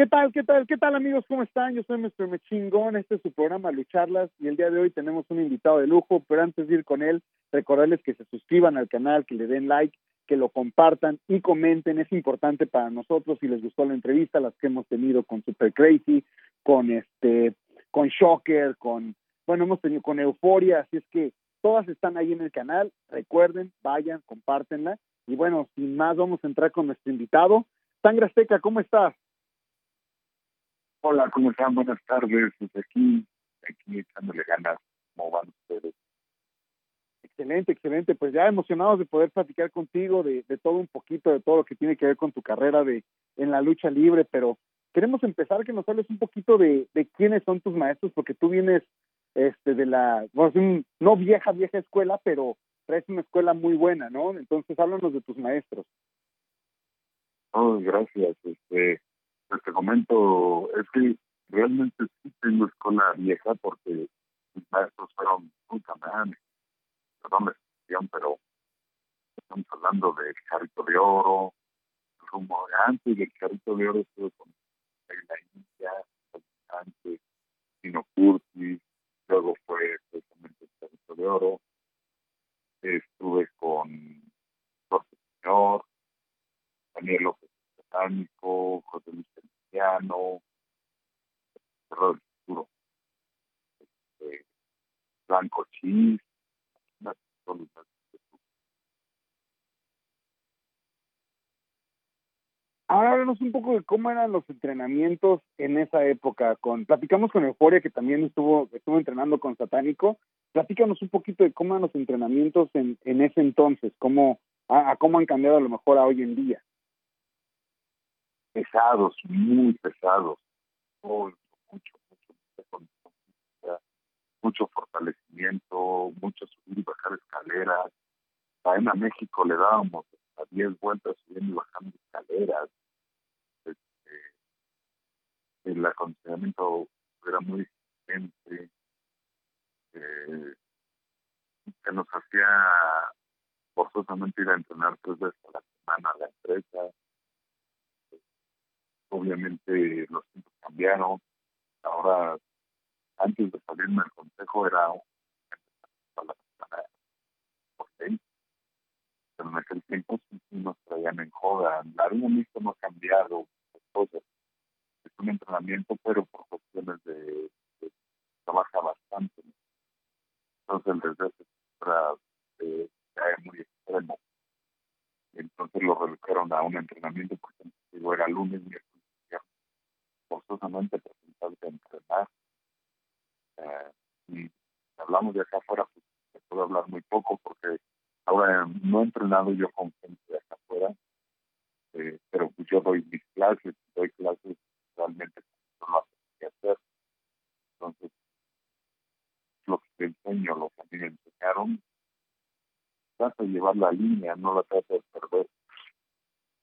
¿Qué tal, qué tal, qué tal amigos? ¿Cómo están? Yo soy Mr. Mechingón, este es su programa Lucharlas y el día de hoy tenemos un invitado de lujo, pero antes de ir con él, recordarles que se suscriban al canal, que le den like, que lo compartan y comenten, es importante para nosotros si les gustó la entrevista, las que hemos tenido con Super Crazy, con este, con Shocker, con, bueno, hemos tenido con Euforia, así es que todas están ahí en el canal, recuerden, vayan, compártenla y bueno, sin más vamos a entrar con nuestro invitado. Sangre Azteca, ¿cómo estás? Hola, ¿cómo están? Buenas tardes. Pues aquí, aquí echándole ganas. ¿Cómo van ustedes? Excelente, excelente. Pues ya emocionados de poder platicar contigo de, de, todo un poquito, de todo lo que tiene que ver con tu carrera de en la lucha libre, pero queremos empezar que nos hables un poquito de, de quiénes son tus maestros, porque tú vienes este de la, bueno, no vieja, vieja escuela, pero traes una escuela muy buena, ¿no? Entonces háblanos de tus maestros. Oh, gracias. Este, pues te comento, es que realmente sí tengo escuela vieja porque mis maestros fueron muy camaranes, perdón la expresión, pero estamos hablando de Carrito de Oro, rumbo antes del Carrito de Oro estuve con la India, antes, Tino Curtis, luego fue precisamente el Carrito de Oro, estuve con Jorge Señor, Daniel López Satánico, José Luis Cristiano, Cerro del Futuro, este, Blanco Chis, Ahora háblanos un poco de cómo eran los entrenamientos en esa época. Con, platicamos con Euforia, que también estuvo, estuvo entrenando con Satánico. Platícanos un poquito de cómo eran los entrenamientos en, en ese entonces, cómo, a cómo han cambiado a lo mejor a hoy en día pesados, muy pesados, mucho, mucho, mucho, mucho fortalecimiento, mucho subir y bajar escaleras. A México le dábamos a 10 vueltas subiendo y bajando escaleras. Este, el acondicionamiento era muy exigente. Eh, que nos hacía forzosamente ir a entrenar tres veces a la semana a la empresa obviamente los tiempos cambiaron. Ahora, antes de salirme del consejo era por seis, pero en aquel tiempo sí, nos traían en joda. La mixta no ha cambiado cosas. Es un entrenamiento, pero por cuestiones de, de trabaja bastante. Entonces el desgaste eh, muy extremo. Entonces lo redujeron a un entrenamiento, por ejemplo, era lunes, miércoles forzosamente presentarte a entrenar. Eh, y hablamos de acá afuera, pues se puedo hablar muy poco porque ahora no he entrenado yo con gente de acá afuera, eh, pero pues yo doy mis clases, doy clases realmente no lo que hacer. Entonces, lo que te enseño, lo que a mí me enseñaron, trata de llevar la línea, no la trata de perder.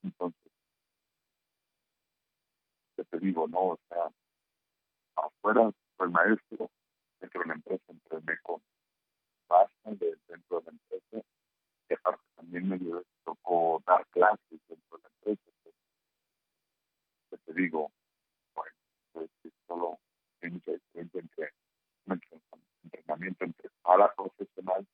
Entonces, que te digo, ¿no? O sea, afuera soy maestro, dentro de la empresa entrené con base de, dentro de la empresa, y aparte también me tocó dar clases dentro de la empresa. Que te digo, bueno, pues, solo hay entre un entrenamiento entre para profesional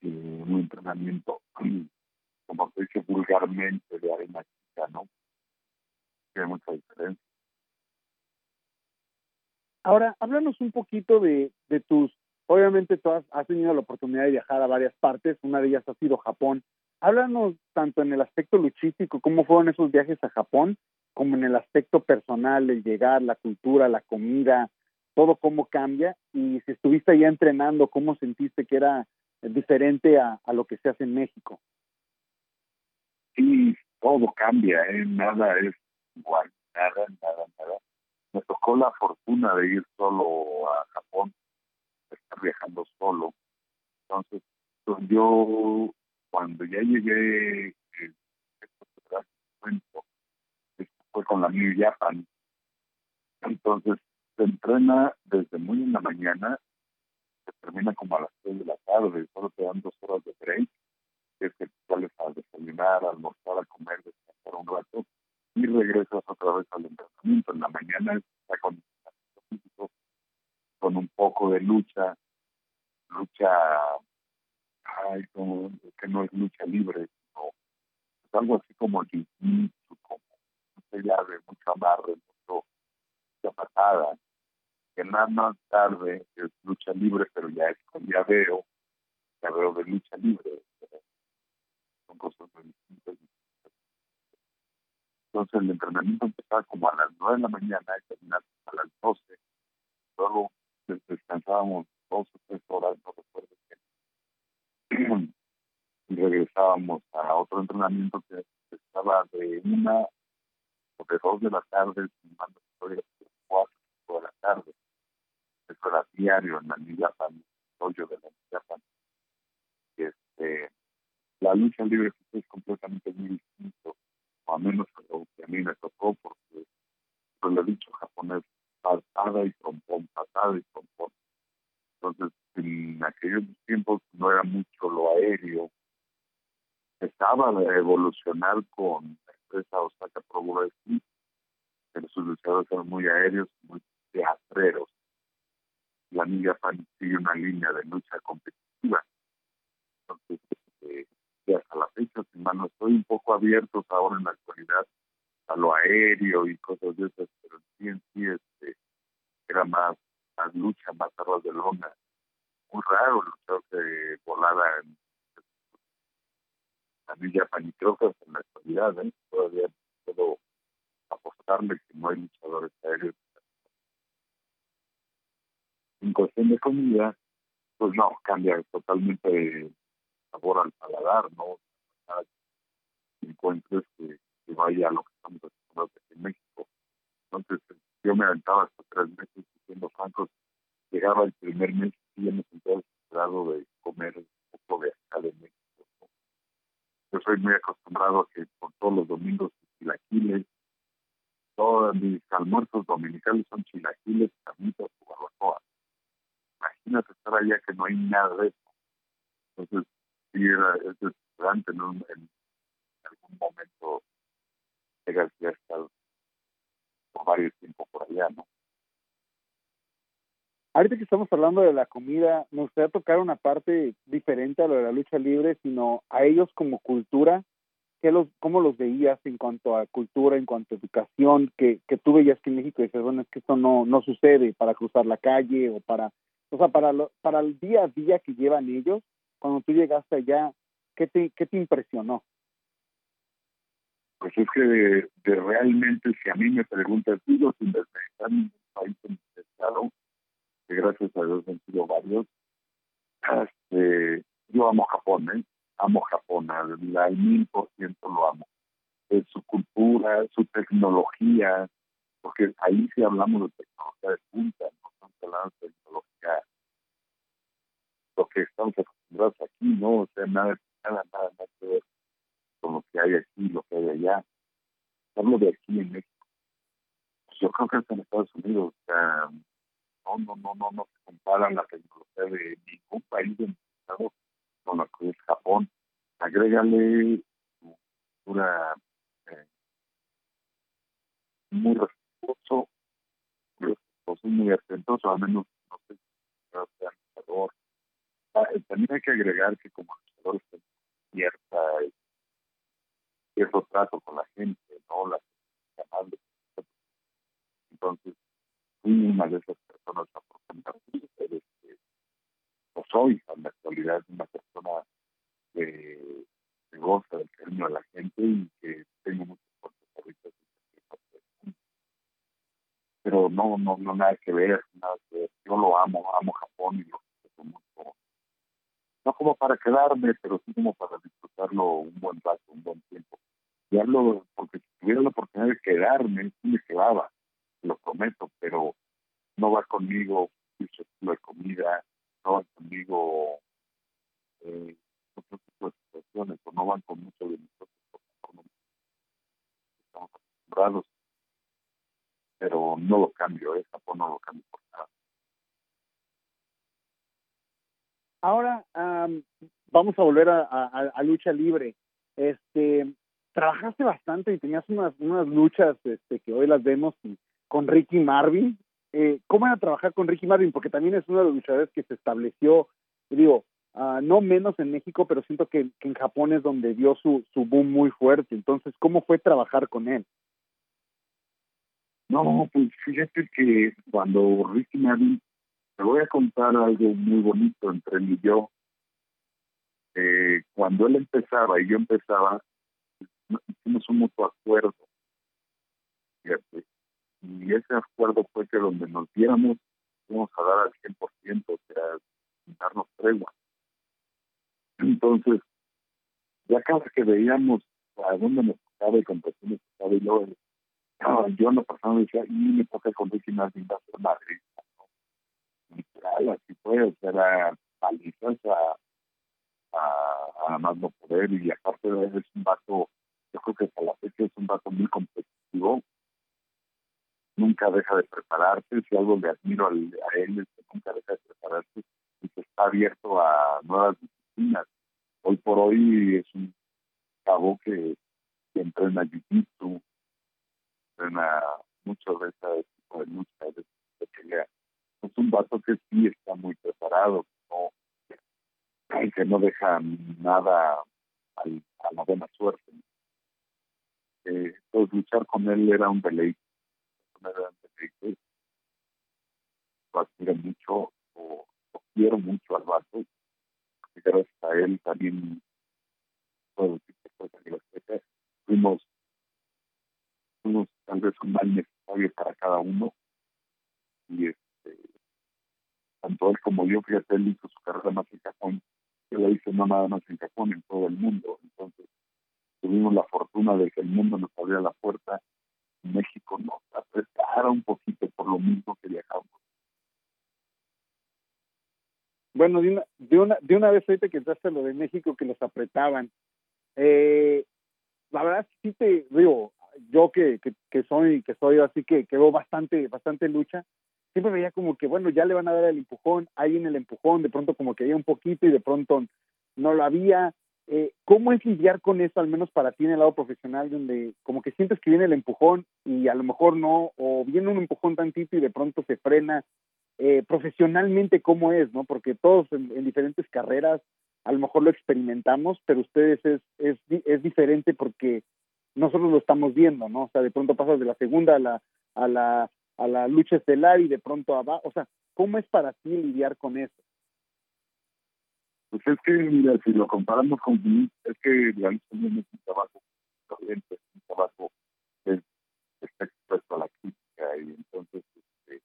y un entrenamiento, como se dice vulgarmente, de arena chica, ¿no? Tiene mucha diferencia. Ahora, háblanos un poquito de, de tus, obviamente tú has, has, tenido la oportunidad de viajar a varias partes, una de ellas ha sido Japón. Háblanos tanto en el aspecto luchístico, cómo fueron esos viajes a Japón, como en el aspecto personal, el llegar, la cultura, la comida, todo cómo cambia. Y si estuviste allá entrenando, ¿cómo sentiste que era diferente a, a lo que se hace en México? Sí, todo cambia, ¿eh? nada es igual, nada, nada, nada. Me tocó la fortuna de ir solo a Japón, de estar viajando solo. Entonces, pues yo, cuando ya llegué, eh, fue con la New Japan. Entonces, se entrena desde muy en la mañana, se termina como a las 3 de la tarde, solo te dan dos horas de break, que es que sales a desayunar, a almorzar, a comer, descansar un rato, y regresas otra vez al entrenamiento. En la mañana está con, con un poco de lucha, lucha, ay, como, que no es lucha libre, sino es algo así como jiu como mucha llave, mucho amarre, mucho, mucha patada, que nada más tarde es lucha libre, pero ya es con veo veo de lucha libre, son cosas muy distintas. Entonces el entrenamiento empezaba como a las nueve de la mañana y terminaba a las doce. Luego descansábamos dos o tres horas, no recuerdo bien. y regresábamos a otro entrenamiento que estaba de una o de dos de la tarde, mando de cuatro de la tarde. Eso era diario en la Liga Pan, de la Liga Pan. Este, la lucha libre es completamente muy distinto, o a menos lo que a mí me tocó, porque, pues lo he dicho japonés, patada y trompón, patada y trompón. Entonces, en aquellos tiempos no era mucho lo aéreo. Estaba de evolucionar con la empresa Osaka Pro Wrestling, pero sus luchadores eran muy aéreos, muy teatreros. La Niña Pan sigue una línea de lucha competitiva. Entonces, eh, hasta la fecha, si mal no estoy un poco abiertos ahora en la actualidad a lo aéreo y cosas de esas, pero sí en sí este, era más, más lucha, más arroz de lona. Muy raro luchar que volara en la Villa Panicrocas en la actualidad, ¿eh? todavía puedo apostarle que no hay luchadores aéreos. En cuestión de comida, pues no, cambia totalmente sabor al paladar, ¿no? Encuentres que, que vaya a lo que estamos acostumbrados aquí en México. Entonces, yo me aventaba hasta tres meses siendo francos. Llegaba el primer mes y ya me sentía desesperado de comer un poco de acá de México. Yo soy muy acostumbrado a que por todos los domingos chilaquiles, todos mis almuerzos dominicales son chilaquiles, camitas o barbacoa. Imagínate estar allá que no hay nada de eso. Entonces, sí era, es desesperante, ¿no? En, algún momento llegas ya estar por varios tiempos por allá, ¿no? Ahorita que estamos hablando de la comida, me gustaría tocar una parte diferente a lo de la lucha libre, sino a ellos como cultura, ¿qué los, ¿cómo los veías en cuanto a cultura, en cuanto a educación, que, que tú veías que en México dices, bueno, es que esto no, no sucede para cruzar la calle o para, o sea, para, lo, para el día a día que llevan ellos, cuando tú llegaste allá, ¿qué te, qué te impresionó? Pues es que de, realmente, si a mí me preguntas, tú los están en un país en estado, que gracias a Dios han sido varios, este, yo amo Japón, ¿eh? amo Japón, al, mil por ciento lo amo. Su cultura, su tecnología, porque ahí sí hablamos de tecnología de punta, no estamos hablando de tecnología, lo que estamos acostumbrados aquí, ¿no? O sea, nada, nada, nada, nada que ver con lo que hay aquí, lo que hay allá. Hablo de aquí en México. Pues yo creo que hasta en Estados Unidos, o sea, no, no, no, no, no se compara la tecnología de ningún país del mundo con lo que es Japón. Agrégale una eh, muy respetuoso, respetuoso, muy atentoso, al menos, también hay que agregar que como luchadores cierta cierto trato con la gente, ¿no? La gente Entonces, fui una de esas personas afortunadas no soy en la actualidad una persona que, goza del cariño de la gente y que tengo cosas ahorita pero no, no, no nada que ver, nada que ver. Yo lo amo, amo Japón y lo mucho. No como para quedarme, pero sí como para disfrutarlo un buen rato, un buen tiempo. Y hablo porque si tuviera la oportunidad de quedarme, sí me quedaba, lo prometo, pero no va conmigo su estilo de comida, no van conmigo eh, otro tipo de situaciones o no van con mucho de nosotros estamos acostumbrados pero no lo cambio, ¿eh? Japón no lo cambio por nada. Ahora vamos a volver a, a, lucha libre. Este, trabajaste bastante y tenías unas, unas luchas este, que hoy las vemos con Ricky Marvin. Eh, ¿Cómo era trabajar con Ricky Marvin? Porque también es uno de los luchadores que se estableció, digo, uh, no menos en México, pero siento que, que, en Japón es donde dio su, su boom muy fuerte. Entonces, ¿cómo fue trabajar con él? No, pues fíjate que cuando Ricky Marvin, te voy a contar algo muy bonito entre él y yo. Eh, cuando él empezaba y yo empezaba, hicimos un mutuo acuerdo. Fíjate. Y ese acuerdo fue que donde nos diéramos, íbamos a dar al 100%, que era darnos tregua. Entonces, ya cada que veíamos a dónde nos tocaba y con personas estaba y luego no, yo lo personal decía, y me toca con Ricky Martin, va a ser Madrid. Literal, así fue, o sea, era palizas a, a, a más no poder, y aparte de eso es un vato, yo creo que hasta la fecha es un vato muy competitivo, nunca deja de prepararse, si algo le admiro a él es que nunca deja de prepararse y que está abierto a nuevas disciplinas. Hoy por hoy es un cabo que, entrena jiu-jitsu, entrena mucho de ese tipo de lucha, de pelea. Es un vato que sí está muy preparado, no, que no deja nada al, a la buena suerte. Eh, entonces luchar con él era un deleite. Era un deleite. Lo admiro mucho, o, quiero mucho al vato. Y gracias a él también puedo decir que los fuimos fuimos tal vez un mal necesario para cada uno. Y este, tanto él como yo, fíjate, él hizo su carrera más en Japón, yo la hice no nada más en Japón, en todo el mundo. Entonces, tuvimos la fortuna de que el mundo nos abriera la puerta. México nos apretara un poquito por lo mismo que viajamos. Bueno, de una, de una, de una vez ahorita que entraste a lo de México, que los apretaban, eh, la verdad sí te digo, yo que, que, que soy que soy así que, que veo bastante bastante lucha siempre veía como que bueno ya le van a dar el empujón ahí en el empujón de pronto como que había un poquito y de pronto no lo había. Eh, cómo es lidiar con eso al menos para ti en el lado profesional donde como que sientes que viene el empujón y a lo mejor no o viene un empujón tantito y de pronto se frena eh, profesionalmente cómo es no porque todos en, en diferentes carreras a lo mejor lo experimentamos pero ustedes es es es diferente porque nosotros lo estamos viendo, ¿no? O sea, de pronto pasas de la segunda a la, a la, a la lucha estelar y de pronto abajo, o sea, ¿cómo es para ti lidiar con eso? Pues es que, mira, si lo comparamos con es que la lucha es un trabajo corriente, es un trabajo que está expuesto a la crítica y entonces, este,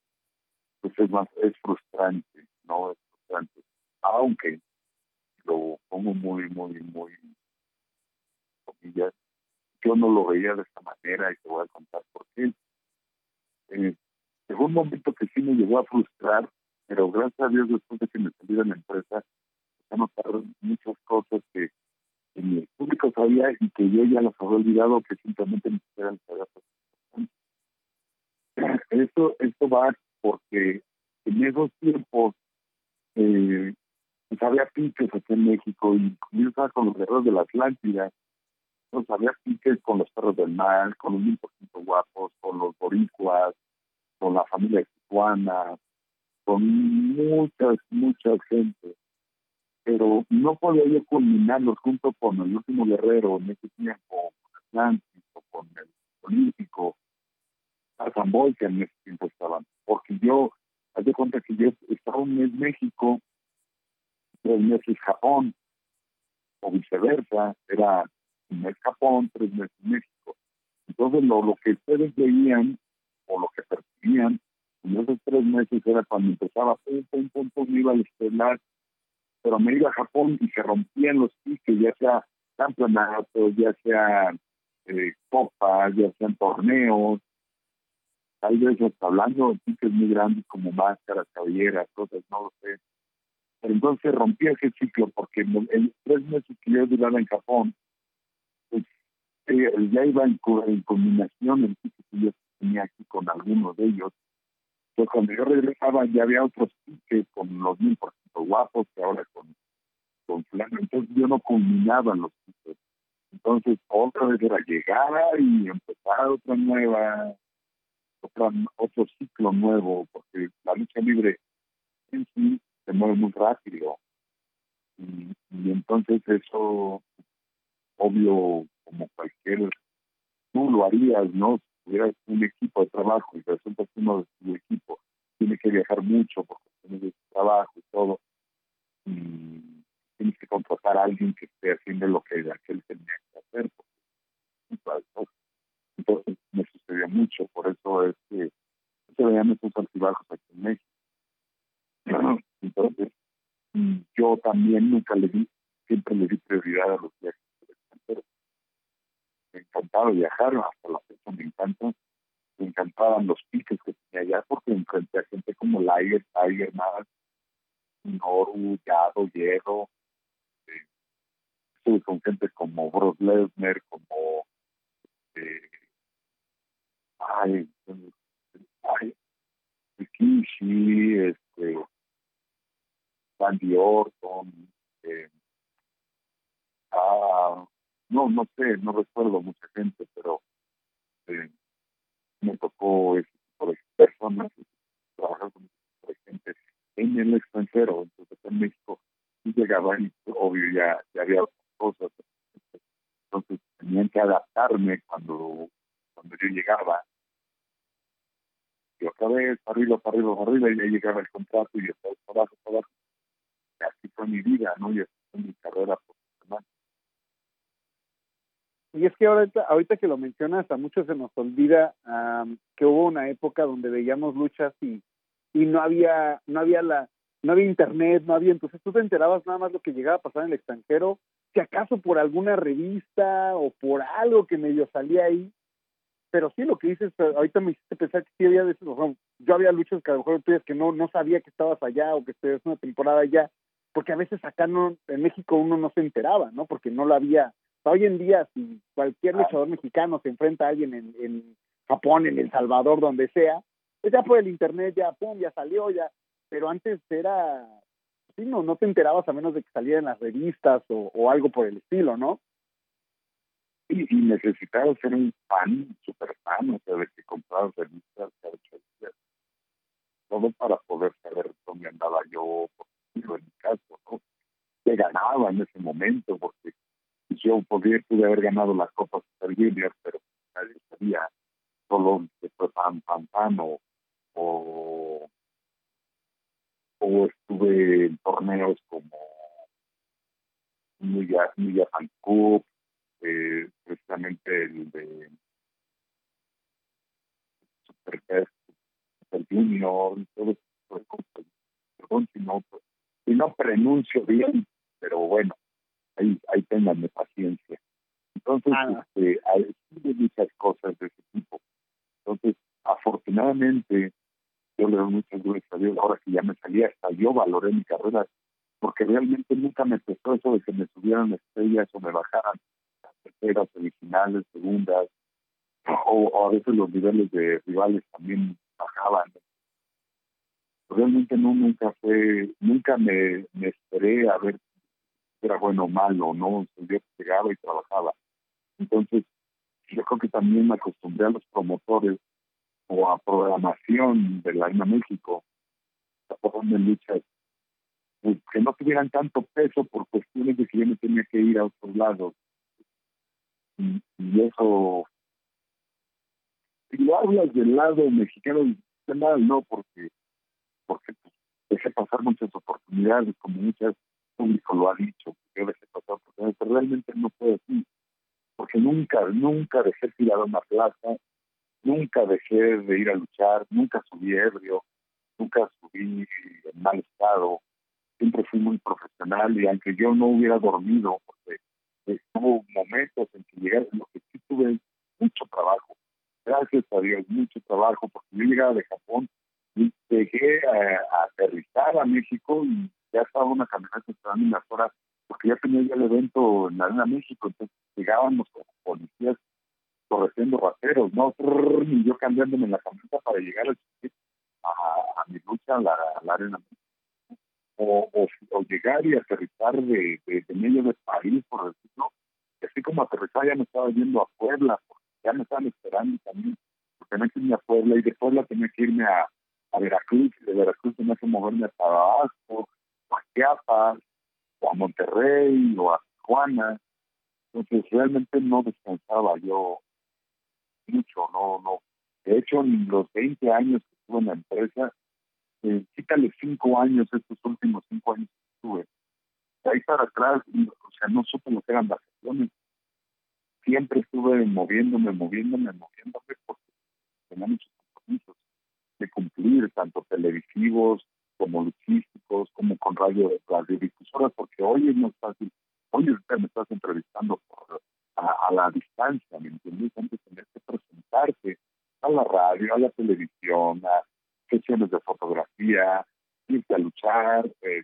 pues es más, es frustrante, ¿no? Es frustrante. Aunque lo pongo muy, muy, muy, comillas, yo no lo veía de esta manera y te voy a contar por qué. Eh, llegó un momento que sí me llegó a frustrar, pero gracias a Dios después de que me salí de la empresa, a notar muchas cosas que, que mi público sabía y que yo ya las había olvidado, que simplemente siquiera les había esto, esto va porque en esos tiempos eh, pues había pinches aquí en México y estaba con los guerreros de la Atlántida pues había piques con los perros del mar, con los Podía yo culminarlos junto con el último guerrero en ese entonces ese ciclo porque en, en tres meses que yo duraba en Japón, eh, ya iba en, combinación el pique que yo tenía aquí con algunos de ellos. Pues cuando yo regresaba ya había otros piques con los mil por ciento guapos que ahora con, con. Entonces yo no combinaba los piques. Entonces, otra vez era llegar y empezar otra nueva, otra, otro ciclo nuevo, porque la lucha libre en sí se mueve muy rápido. Y, entonces eso, obvio, como cualquier, tú lo harías, ¿no? Si tuvieras un equipo de trabajo y resulta que uno de tu equipo tiene que viajar mucho porque tiene trabajo y todo, y tienes que contratar a alguien que esté haciendo lo que aquel tenía que hacer. Entonces me sucedió mucho, por eso es que se veían esos altibajos aquí en México. Entonces, también nunca le di, siempre le di prioridad a los viajes extranjeros. Me encantaba viajar, hasta la fecha me encanta. Me encantaban los piques que tenía allá porque enfrenté a gente como Liger, Tiger, Mask, Noru, Yado, Hierro. Eh, estuve con gente como Brock Lesnar, como eh, ay, ay, Kishi, este, Randy Orton, eh, ah, no, no sé, no recuerdo mucha gente, pero eh, me tocó ese tipo de personas, trabajar con gente en el extranjero, entonces en México llegaba y obvio ya, ya había cosas, entonces tenían que adaptarme cuando, cuando yo llegaba y otra vez, para arriba, para arriba, para arriba, y ya llegaba el contrato y después para abajo, para abajo. Así fue mi vida, ¿no? Y así fue mi carrera profesional. Y es que ahorita, ahorita que lo mencionas, a muchos se nos olvida que hubo una época donde veíamos luchas y, y no había, no había la, no había internet, no había, entonces tú te enterabas nada más lo que llegaba a pasar en el extranjero, si acaso por alguna revista o por algo que medio salía ahí, pero sí lo que dices, ahorita me hiciste pensar que sí había yo había luchas que a lo mejor tú que no, no sabía que estabas allá o que estabas una temporada allá, porque a veces acá no, en México uno no se enteraba, ¿no? Porque no lo había. Hoy en día, si cualquier luchador mexicano se enfrenta a alguien en, en Japón, en El Salvador, donde sea, pues ya por el internet, ya pum, ya salió, ya. Pero antes era, sí, no, no te enterabas a menos de que saliera en las revistas o, o algo por el estilo, ¿no? y, y necesitaba ser un fan, super fan, o sea, de que comprabas revistas. Todo para poder saber dónde andaba yo, por en mi caso, ¿no? Que ganaba en ese momento, porque yo podía, pude haber ganado la Copa Super Junior, pero nadie sabía, solo que fue pan, pan, pan, o, o, estuve en torneos como New York Cup, eh, precisamente el de Super Super Junior, todo eso, perdón si no, si no pronuncio bien, pero bueno, ahí, ahí tenganme paciencia. Entonces, ah. este, hay muchas cosas de ese tipo. Entonces, afortunadamente, yo le doy muchas gracias a Dios, ahora que ya me salía, hasta yo valoré mi carrera, porque realmente nunca me pesó eso de que me subieran estrellas o me bajaran terceras, semifinales, segundas, o, a veces los niveles de rivales también bajaban. Realmente no, nunca fue, nunca me, me esperé a ver si era bueno o malo, ¿no? Yo llegaba y trabajaba. Entonces, yo creo que también me acostumbré a los promotores o a programación de la INA México, a de luchas, pues, que no tuvieran tanto peso por cuestiones de que yo me tenía que ir a otros lados y, eso si lo hablas del lado mexicano mal no porque porque pues, dejé pasar muchas oportunidades como muchas público lo ha dicho yo dejé pasar oportunidades pero realmente no fue así porque nunca nunca dejé tirado una plaza nunca dejé de ir a luchar nunca subí ebrio nunca subí en mal estado siempre fui muy profesional y aunque yo no hubiera dormido porque hubo momentos en que llegué, lo que sí tuve mucho trabajo, gracias a Dios, mucho trabajo, porque yo llegaba de Japón y llegué a, aterrizar a México y ya estaba una camioneta esperando unas horas, porque ya tenía ya el evento en la Arena México, entonces llegábamos como policías corriendo rateros, ¿no? Y yo cambiándome en la camioneta para llegar a, a, mi lucha a la, Arena México o, o, llegar y aterrizar de, de, medio de París, por decirlo, así como aterrizaba ya me estaba yendo a Puebla, porque ya me estaban esperando también, porque tenía que irme a Puebla y de Puebla tenía que irme a, a Veracruz, de Veracruz tenía que moverme a Tabasco, o a Chiapas, o a Monterrey, o a Tijuana. Entonces realmente no descansaba yo mucho, no, no. De hecho, en los 20 años que estuve en la empresa, eh, quítale cinco años, estos últimos cinco años que estuve, de ahí para atrás, o sea, no supe lo que eran vacaciones. Siempre estuve moviéndome, moviéndome, moviéndome, porque tenía muchos compromisos de cumplir, tanto televisivos como luchísticos, como con radio, radiodifusoras, porque hoy es más fácil, hoy me estás entrevistando a, la distancia, ¿me entiendes? Antes tener que presentarte a la radio, a la televisión, a sesiones de fotografía, irte a luchar, eh,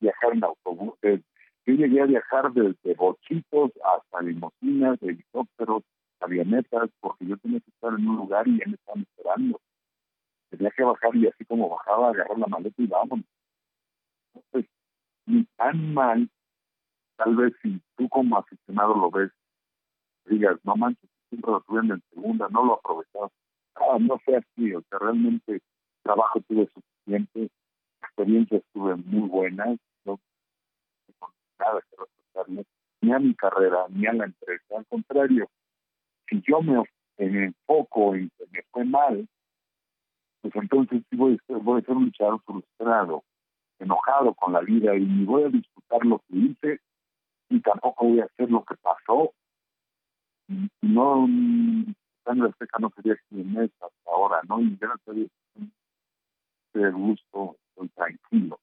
viajar en autobuses. Yo llegué a viajar desde bochitos hasta limosinas, helicópteros, avionetas, porque yo tenía que estar en un lugar y ya me estaban esperando. Tenía que bajar y así como bajaba, agarrar la maleta y vámonos. Entonces, ni tan mal, tal vez si tú como aficionado lo ves, digas, no manches, siempre lo tuve en segunda, no lo aprovechaba. Ah, no fue así, o sea, realmente trabajo tuve suficiente, experiencias tuve muy buenas, no nada que respetarme, ni a mi carrera, ni a la empresa. Al contrario, si yo me, enfoco en que me fue mal, pues entonces voy, voy a ser un luchador frustrado, enojado con la vida y ni voy a disfrutar lo que hice y tampoco voy a hacer lo que pasó. No, sangre seca no sería quien es hasta ahora, ¿no? Y gracias a Dios, gusto, estoy tranquilo.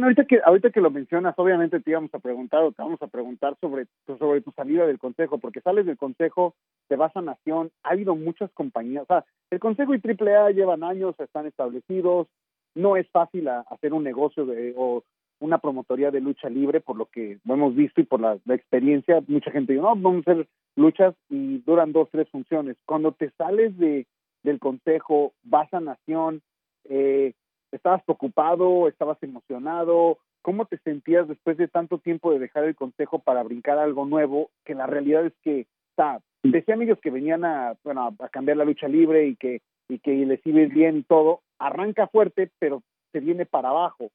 Bueno, ahorita que ahorita que lo mencionas, obviamente te íbamos a preguntar o te vamos a preguntar sobre, sobre tu salida del consejo, porque sales del consejo, te vas a Nación, ha habido muchas compañías, o sea, el consejo y AAA llevan años, están establecidos, no es fácil hacer un negocio de, o una promotoría de lucha libre, por lo que hemos visto y por la, la experiencia, mucha gente dice, no, vamos a hacer luchas y duran dos, tres funciones. Cuando te sales de, del consejo, vas a Nación, eh, ¿estabas preocupado, estabas emocionado? ¿Cómo te sentías después de tanto tiempo de dejar el consejo para brincar algo nuevo? Que la realidad es que, está, decía amigos que venían a, bueno, a cambiar la lucha libre y que, y que les iba bien todo, arranca fuerte, pero se viene para abajo.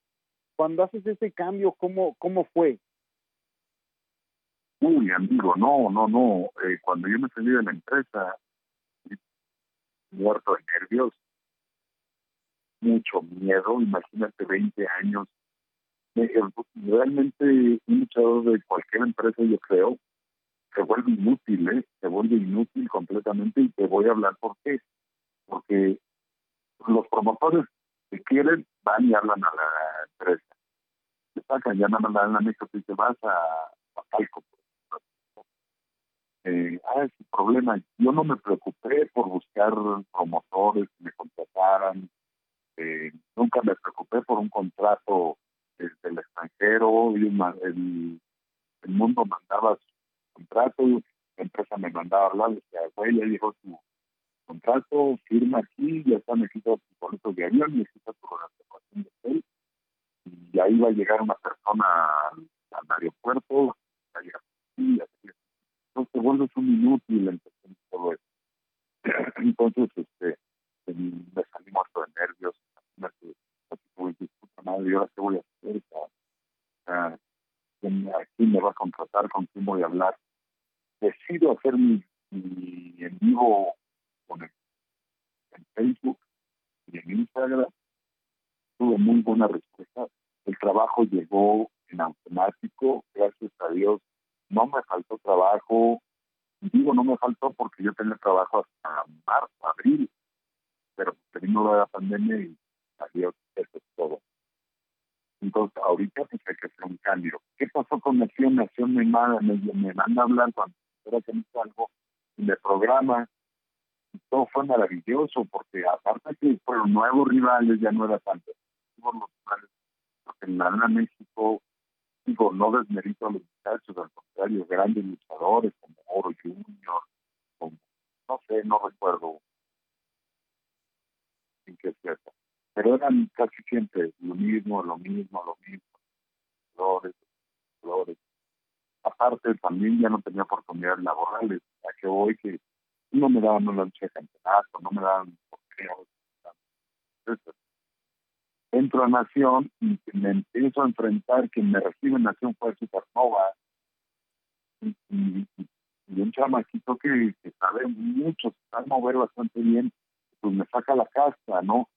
Cuando haces ese cambio, ¿cómo, cómo fue? Uy, amigo, no, no, no. Eh, cuando yo me salí de la empresa, muerto de nervios, mucho miedo, imagínate 20 años. Realmente un luchador de cualquier empresa, yo creo, se vuelve inútil, ¿eh? se vuelve inútil completamente y te voy a hablar por qué. Porque los promotores que quieren van y hablan a la empresa. Te sacan, ya nada más la mesa y te vas a, a eh, ah, ese problema. Yo no me preocupé por buscar promotores que me contrataran, eh, nunca me preocupé por un contrato desde el extranjero, y el, el mundo mandaba su contrato, la empresa me mandaba hablar, decía, güey, ya llegó su contrato, firma aquí, ya está, me quito tus boletos de avión, tu reservación de hotel, y ahí va a llegar una persona al, aeropuerto, así, entonces te vuelves un inútil en todo eso. Entonces, este, me salí muerto de nervios, disputa madre, ¿y ahora qué voy a hacer? ¿A quién me va a contratar? ¿Con quién voy a hablar? Decido hacer mi, en vivo con el, en Facebook y en Instagram. Tuve muy buena respuesta. El trabajo llegó en automático, gracias a Dios no me faltó trabajo, digo no me faltó porque yo tenía trabajo hasta marzo, abril, pero terminó la pandemia y salió eso todo. Entonces, ahorita pues que hacer un cambio. ¿Qué pasó con Nación? Nación me manda, me, me manda a hablar cuando era que algo y me programa. Y todo fue maravilloso porque aparte que fueron nuevos rivales, ya no era tanto. Los rivales, porque en Arena México digo, no desmerito a los muchachos, al contrario, grandes luchadores como Oro Junior, como, no sé, no recuerdo en qué cierto, pero eran casi siempre lo mismo, lo mismo, lo mismo, flores, flores. Aparte también ya no tenía oportunidades laborales, a que hoy que no me daban una lucha de campeonato, no me daban entro a Nación y me empiezo a enfrentar, que me recibe Nación fue Supernova, y, y, un chamaquito que, sabe mucho, sabe mover bastante bien, pues me saca la casta, ¿no?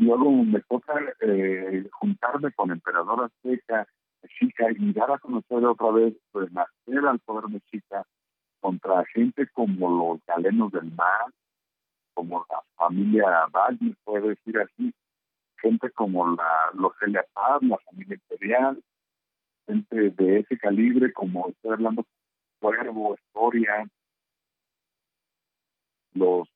Luego me toca eh, juntarme con Emperador Azteca, Mexica, y dar a conocer otra vez, pues nacer al poder Mexica contra gente como los galenos del mar, como la familia Valle, puede decir así, gente como la, los Celia Paz, la familia imperial, gente de ese calibre, como estoy hablando, Cuervo, Historia, los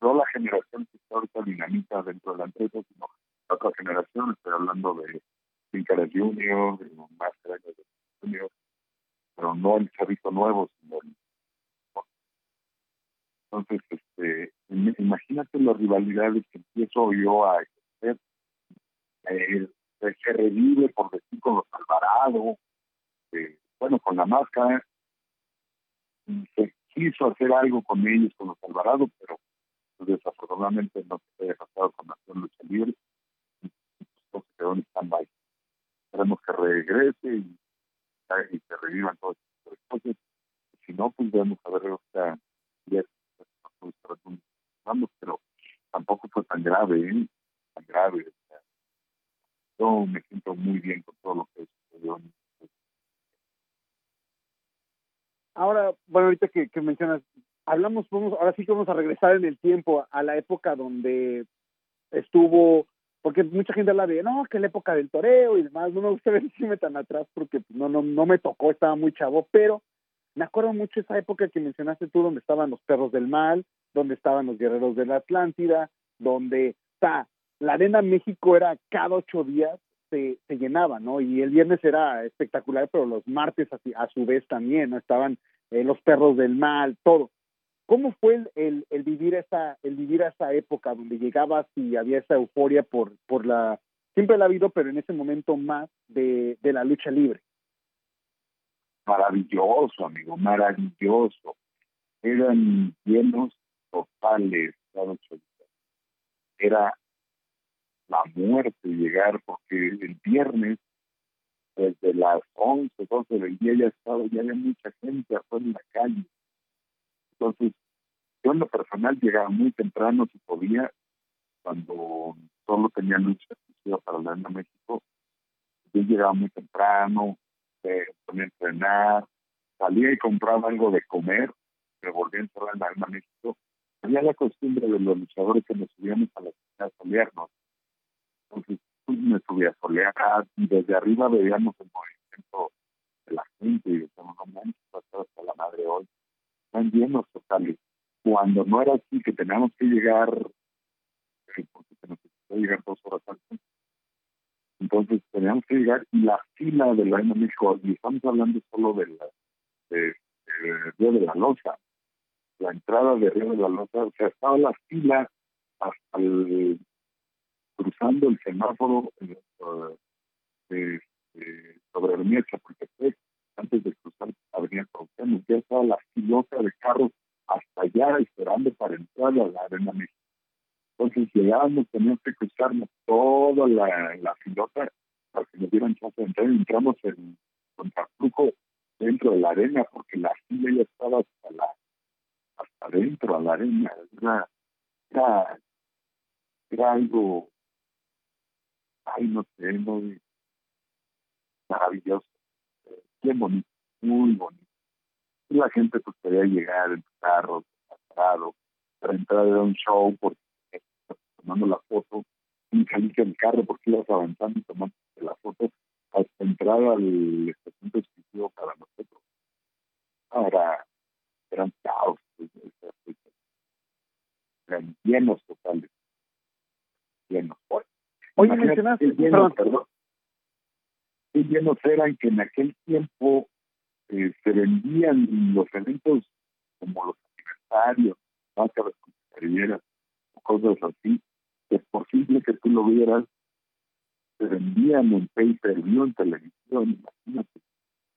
no la generación histórica dinamita dentro de la empresa, sino la otra generación, estoy hablando de Pincares Junior, de más de Junior, pero no el chavito nuevo, sino el entonces, este, imagínate las rivalidades que empiezo yo a ejercer. Eh, se revive, por decir, con los Alvarado, eh, bueno, con la máscara. Se quiso hacer algo con ellos, con los Alvarado, pero desafortunadamente no se había pasado con Nación Lucha Libre. Se quedó en stand-by. Esperemos que regrese y, y se revivan todas estas cosas. Si no, pues debemos saber otra pero tampoco fue tan grave, ¿eh? tan grave. yo me siento muy bien con todo lo que sucedió. Ahora, bueno, ahorita que, que mencionas, hablamos, vamos, ahora sí que vamos a regresar en el tiempo a la época donde estuvo, porque mucha gente habla de, no, que la época del toreo y demás, no me gusta decirme tan atrás porque no, no, no me tocó, estaba muy chavo, pero me acuerdo mucho esa época que mencionaste tú, donde estaban los perros del mal, donde estaban los guerreros de la Atlántida, donde está la Arena México era cada ocho días se, se llenaba, ¿no? Y el viernes era espectacular, pero los martes a, su vez también, ¿no? Estaban eh, los perros del mal, todo. ¿Cómo fue el, el, vivir esa el vivir esa época donde llegabas y había esa euforia por por la siempre la ha habido, pero en ese momento más de, de la lucha libre? Maravilloso, amigo, maravilloso. Eran llenos totales Era la muerte llegar, porque el viernes, desde las 11, 12 del día ya estaba, ya había mucha gente afuera en la calle. Entonces, yo en lo personal llegaba muy temprano si podía, cuando solo tenía lucha para la Arena México. Yo llegaba muy temprano, me ponía a entrenar, salía y compraba algo de comer, me volví a entrar en la Arena México había la costumbre de los luchadores que nos subíamos a la ciudad a solearnos. Entonces, pues, me subía a solear y desde arriba veíamos el movimiento de la gente y decíamos, no manches, hasta la madre hoy. Están llenos totales. Cuando no era así, que teníamos que llegar, eh, porque se nos llegar dos horas antes, entonces teníamos que llegar y la fila de la México, y estamos hablando solo de la de, de, de la Loza, la entrada de Río de la Lota, o sea, estaba la fila hasta el, cruzando el semáforo eh, eh, sobre Avenida Chapultepec, antes de cruzar Avenida Cuauhtémoc, ya estaba la filota de carros hasta allá esperando para entrar a la Arena México. Entonces llegábamos, teníamos que cruzarnos toda la, la filota para que nos dieran chance de entrar. Entramos en contraflujo dentro de la arena porque la fila ya estaba hasta la hasta adentro, a la arena. Era, era, era algo, ay, no sé, muy maravilloso, bien bonito, muy bonito. Y la gente pues quería llegar en carros, pasado, para entrar a un show, porque tomando la foto, y salirse del carro porque ibas avanzando y tomando la foto hasta entrar al estación exclusivo para nosotros. Ahora, eran caos, eran llenos totales. Llenos. Oye, mencionaste, llenos, perdón. Llenos eran que en aquel tiempo eh, se vendían los eventos como los aniversarios, o cosas así, que por que tú lo vieras, se vendían en pay per view, en televisión, imagínate.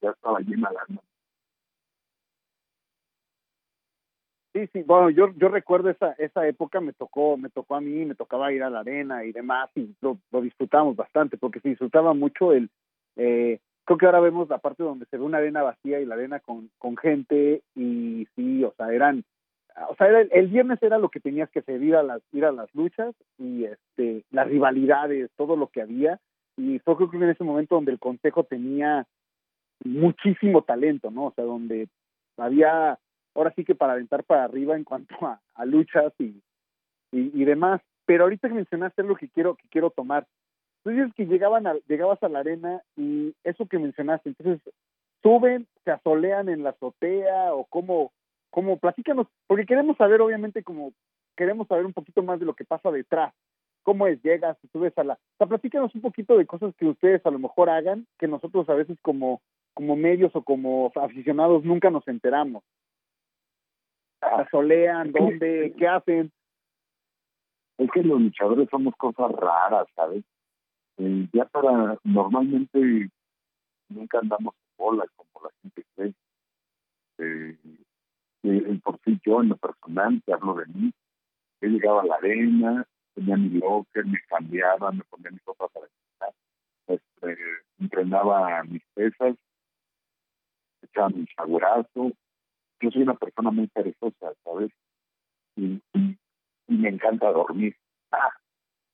ya estaba llena la arena. Sí, sí, bueno, yo, yo recuerdo esa, esa época, me tocó, me tocó a mí, me tocaba ir a la arena y demás, y lo, lo disfrutamos bastante, porque se disfrutaba mucho el, eh, creo que ahora vemos la parte donde se ve una arena vacía y la arena con, con gente, y sí, o sea, eran, o sea, era, el viernes era lo que tenías que hacer, ir a las, ir a las luchas, y este, las rivalidades, todo lo que había, y fue creo que en ese momento donde el consejo tenía muchísimo talento, ¿no? O sea, donde había ahora sí que para aventar para arriba en cuanto a, a luchas y, y, demás. Pero ahorita que mencionaste es lo que quiero, que quiero tomar. Tú dices que llegaban a, llegabas a la arena y eso que mencionaste, entonces suben, se asolean en la azotea o cómo, cómo, platícanos, porque queremos saber obviamente como, queremos saber un poquito más de lo que pasa detrás. ¿Cómo es? Llegas, subes a la... O sea, platícanos un poquito de cosas que ustedes a lo mejor hagan, que nosotros a veces como, como medios o como aficionados nunca nos enteramos asolean, dónde, qué hacen. Es que los luchadores somos cosas raras, ¿sabes? Eh, ya para, normalmente nunca andamos en bola como la gente cree. Eh, eh, por sí yo en lo personal, te hablo de mí, yo llegaba a la arena, tenía mi locker, me cambiaba, me ponía mi ropa para entrenar, este, entrenaba mis pesas, echaba mi sagurazo, yo soy una persona muy perezosa, ¿sabes? Y, me encanta dormir. Ah,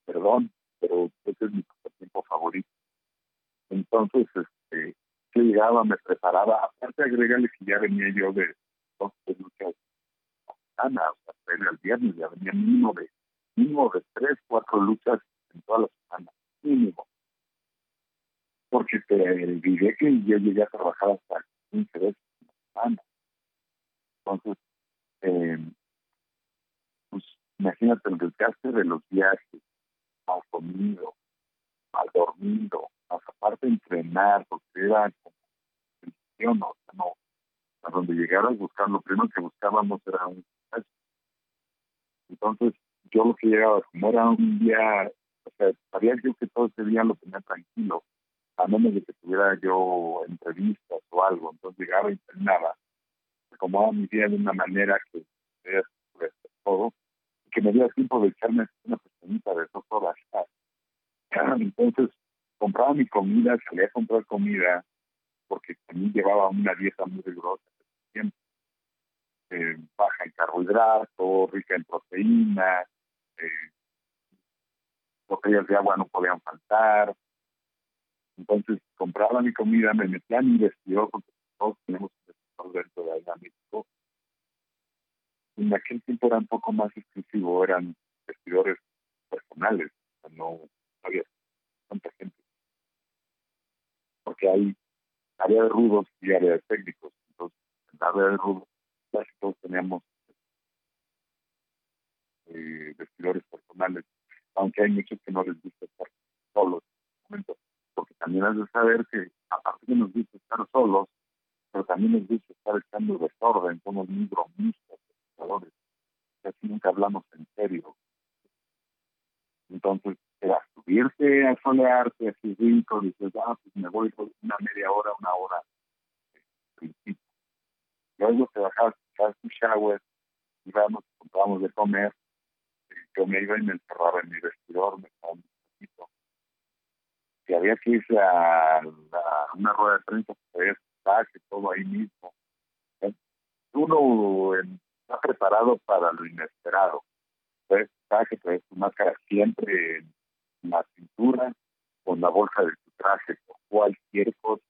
perdón, pero ese es mi tiempo favorito. Entonces, este, yo llegaba, me preparaba, aparte agregarle que ya venía yo de dos luchas semana, o sea, el viernes ya venía mínimo de, mínimo de tres, cuatro luchas en toda la semana, mínimo. Porque te diré que yo llegué a trabajar hasta 15 veces en la semana. Entonces, eh, pues imagínate el desgaste de los viajes, mal comido, mal dormido, más aparte entrenar, porque era como no, o sea, no, a donde llegaras buscar, lo primero que buscábamos era un Entonces, yo lo que llegaba, como era un día, o sea, sabía yo que todo ese día lo tenía tranquilo, a menos de que tuviera yo entrevistas o algo, entonces llegaba y entrenaba acomodaba mi día de una manera que todo y que me diera tiempo de echarme una pequeñita de dos horas. Entonces, compraba mi comida, salía a comprar comida, porque también llevaba una dieta muy rigurosa. Eh, baja en carbohidratos, rica en proteína, eh, botellas de agua no podían faltar. Entonces compraba mi comida, me metía en mi vestidor, porque todos tenemos dentro de México. En aquel tiempo era un poco más exclusivo, eran vestidores personales, no había tanta gente. Porque hay área de rudos y área de técnicos. Entonces, en área de rudos casi todos teníamos eh, vestidores personales, aunque hay muchos que no les gusta estar solos porque también has de saber que aparte que nos gusta estar solos, pero también les gusta estar echando desorden, somos muy bromistas, casi nunca hablamos en serio. Entonces, era subirse a solearte, así rico, dices, ah, pues me voy por una media hora, una hora, principio. Luego te bajabas, echabas tu shower, íbamos, comprábamos de comer, yo me iba y me encerraba en mi vestidor, me estaba un poquito. Si había que irse a, una rueda de prensa, pues que todo ahí mismo. Uno está preparado para lo inesperado. Puedes que traes tu máscara siempre en la cintura, con la bolsa de tu traje, o cualquier cosa.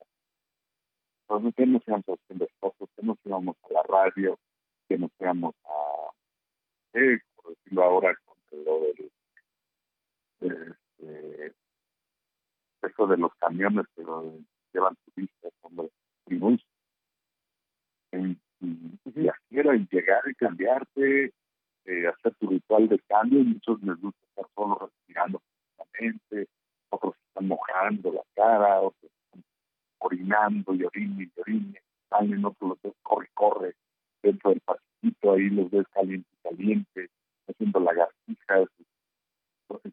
Entonces, que nos íbamos haciendo que nos íbamos a la radio, que nos íbamos a, eh, por decirlo ahora, con lo del, este, eso de los camiones que lo llevan turistas, hombre, tribus. Y, y, así era, y llegar y cambiarte, eh, hacer tu ritual de cambio, y muchos les gusta estar solo respirando profundamente, otros están mojando la cara, otros están orinando y orine y orine, en otros los ves corre, corre dentro del pasito, ahí los ves caliente y caliente, haciendo lagartijas,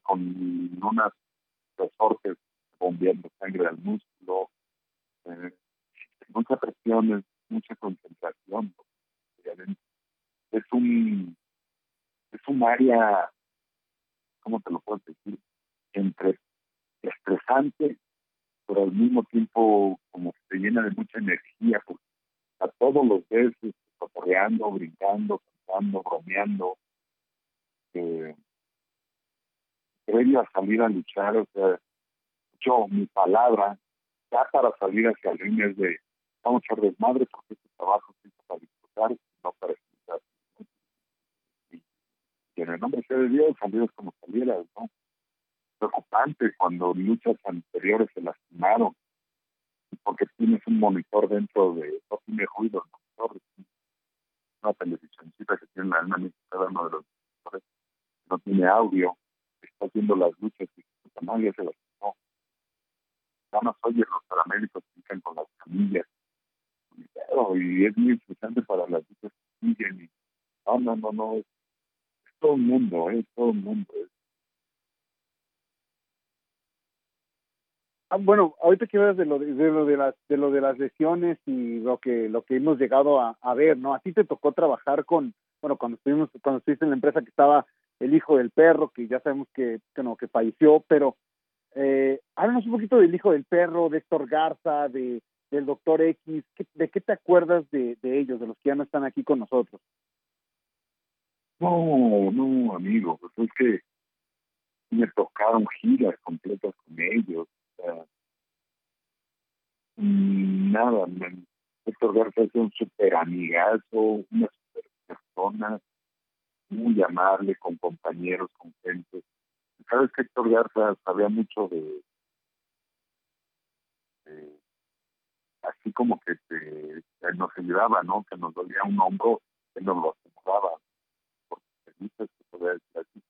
con unas resortes bombeando sangre al músculo, eh, mucha concentración. Es un es un área, ¿cómo te lo puedo decir? Entre estresante, pero al mismo tiempo como que te llena de mucha energía, porque a todos los ves este, cotorreando, brincando, cantando, bromeando. Eh, previo a salir a luchar, o sea, yo, mi palabra, ya para salir hacia líneas de vamos a desmadre porque este trabajo es para disfrutar, no para escuchar. Y, en el nombre de Dios, salieras como salieras, ¿no? Preocupante cuando luchas anteriores se lastimaron, porque tienes un monitor dentro de, no tiene ruido el monitor, una televisioncita que tiene la alma cada uno de los monitores, no tiene audio, está haciendo las luchas y madre se lastimó. Ya no oye los paramédicos que están con las camillas. Y es muy interesante para las luchas que siguen. No, no, no, no. Es, todo el mundo, es todo el mundo. Es, Ah, bueno, ahorita que hablas de lo de, lo de las de lo de las lesiones y lo que lo que hemos llegado a, ver, ¿no? A ti te tocó trabajar con, bueno, cuando estuvimos cuando estuviste en la empresa que estaba el hijo del perro, que ya sabemos que, que no, que falleció, pero eh, háblanos un poquito del hijo del perro, de Héctor Garza, de del doctor X, ¿de qué te acuerdas de, de ellos, de los que ya no están aquí con nosotros? No, no, amigo, pues es que me tocaron giras completas con ellos, nada. Héctor Garza es un súper amigazo, una super persona, muy amable con compañeros, con gente. Sabes que Héctor Garza sabía mucho de, así como que te, nos ayudaba, ¿no? Que nos dolía un hombro, él nos lo acomodaba, porque se decir así.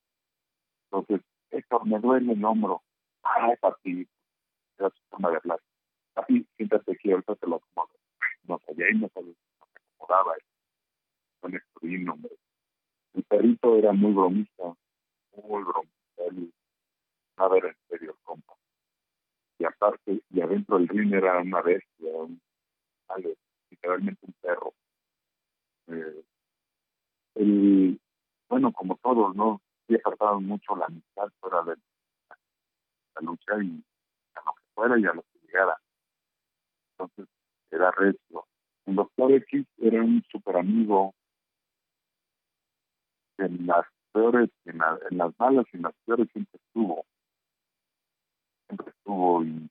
Entonces, Héctor, me duele el hombro. Ay, papi, era su forma de hablar. Papi, siéntate aquí, ahorita te lo acomodo. Nos allá y nos, acomodaba. Con esto hombre. El perrito era muy bromista, muy bromista. Él, a ver, en serio, compa. Y aparte, y adentro del ring era una bestia, literalmente un perro. Eh, bueno, como todos, ¿no? Sí apartaban mucho la amistad fuera de la lucha y a lo que fuera y a lo que llegara. Entonces, era recio. El doctor X era un super amigo en las peores, en, las malas y en las peores siempre estuvo. Siempre estuvo y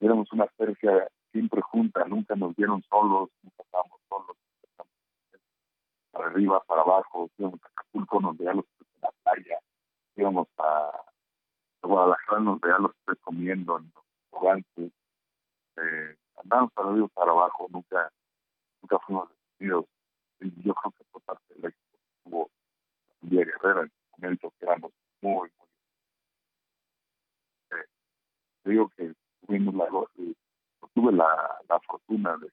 éramos una tercia siempre junta, nunca nos vieron solos, nunca estábamos solos, para arriba, para abajo, íbamos a Acapulco, nos veíamos en la playa, íbamos a Guadalajara, nos veíamos los tres comiendo en los restaurantes, eh, andamos para arriba, para abajo, nunca, nunca fuimos despedidos. Y yo creo que por parte del éxito tuvo Guerrera, en el momento que éramos muy, muy. Eh, digo que tuvimos la, eh, tuve la, la fortuna de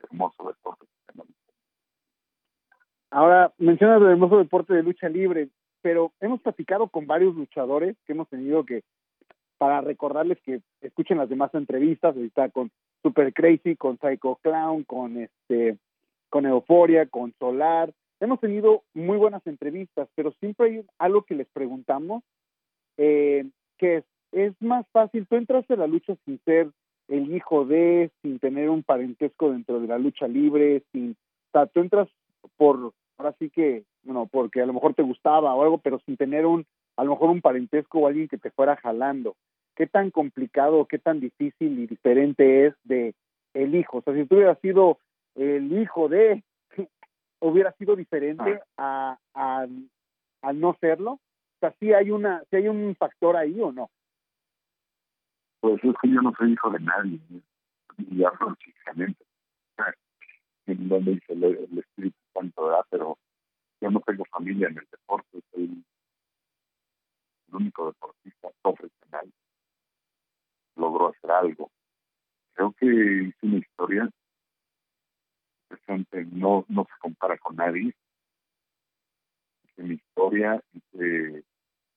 hermoso deporte. Ahora, mencionas el hermoso deporte de lucha libre, pero hemos platicado con varios luchadores que hemos tenido que, para recordarles que escuchen las demás entrevistas, está con Super Crazy, con Psycho Clown, con este con Euforia, con Solar. Hemos tenido muy buenas entrevistas, pero siempre hay algo que les preguntamos, eh, que es, es más fácil, tú entras a la lucha sin ser el hijo de, sin tener un parentesco dentro de la lucha libre, sin, o sea, tú entras por, ahora sí que, bueno, porque a lo mejor te gustaba o algo, pero sin tener un, a lo mejor un parentesco o alguien que te fuera jalando. ¿Qué tan complicado, qué tan difícil y diferente es de el hijo? O sea, si tú hubieras sido el hijo de hubiera sido diferente a, a, no serlo? O sea, ¿sí hay, una, ¿sí hay un factor ahí o no? Pues es que yo no soy hijo de nadie, y hablo chicanamente. En donde dice el, el Espíritu Santo, ¿verdad? Pero yo no tengo familia en el deporte, soy el único deportista profesional. Logró hacer algo. Creo que hice una historia no, no se compara con nadie. Mi historia hice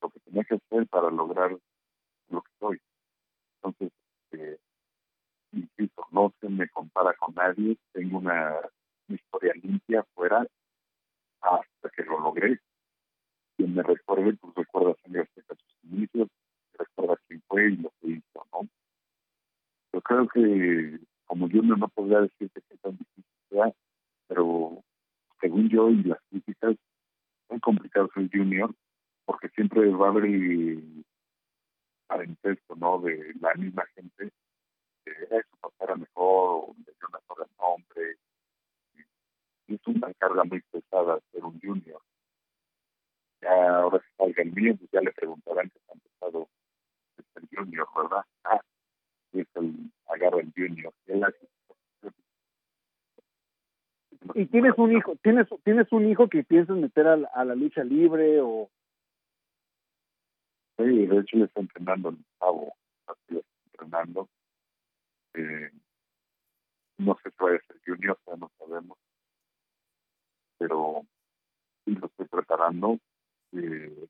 lo que tenía que hacer para lograr lo que soy. Entonces, eh, insisto, no se me compara con nadie. Tengo una, historia limpia fuera hasta que lo logré. Quien me recuerde, pues recuerda a sus inicios, recuerda quién fue y lo que hizo, ¿no? Yo creo que como yo no podría decirte que tan difícil sea, pero según yo y las críticas, es complicado ser junior porque siempre va a haber parentesco, ¿no? De la misma gente, que su papá era mejor, o le dio mejor el nombre. Es una carga muy pesada ser un junior. Ya ahora que salga el mío, pues ya le preguntarán que está empezado el junior, ¿verdad? Ah, es el agarra el junior. Y tienes un hijo, tienes tienes un hijo que piensas meter a, a la lucha libre o Sí, de hecho le está entrenando el pavo, entrenando. Eh, no sé si va a ser junior, ya no sabemos. Pero sí lo estoy preparando. Eh,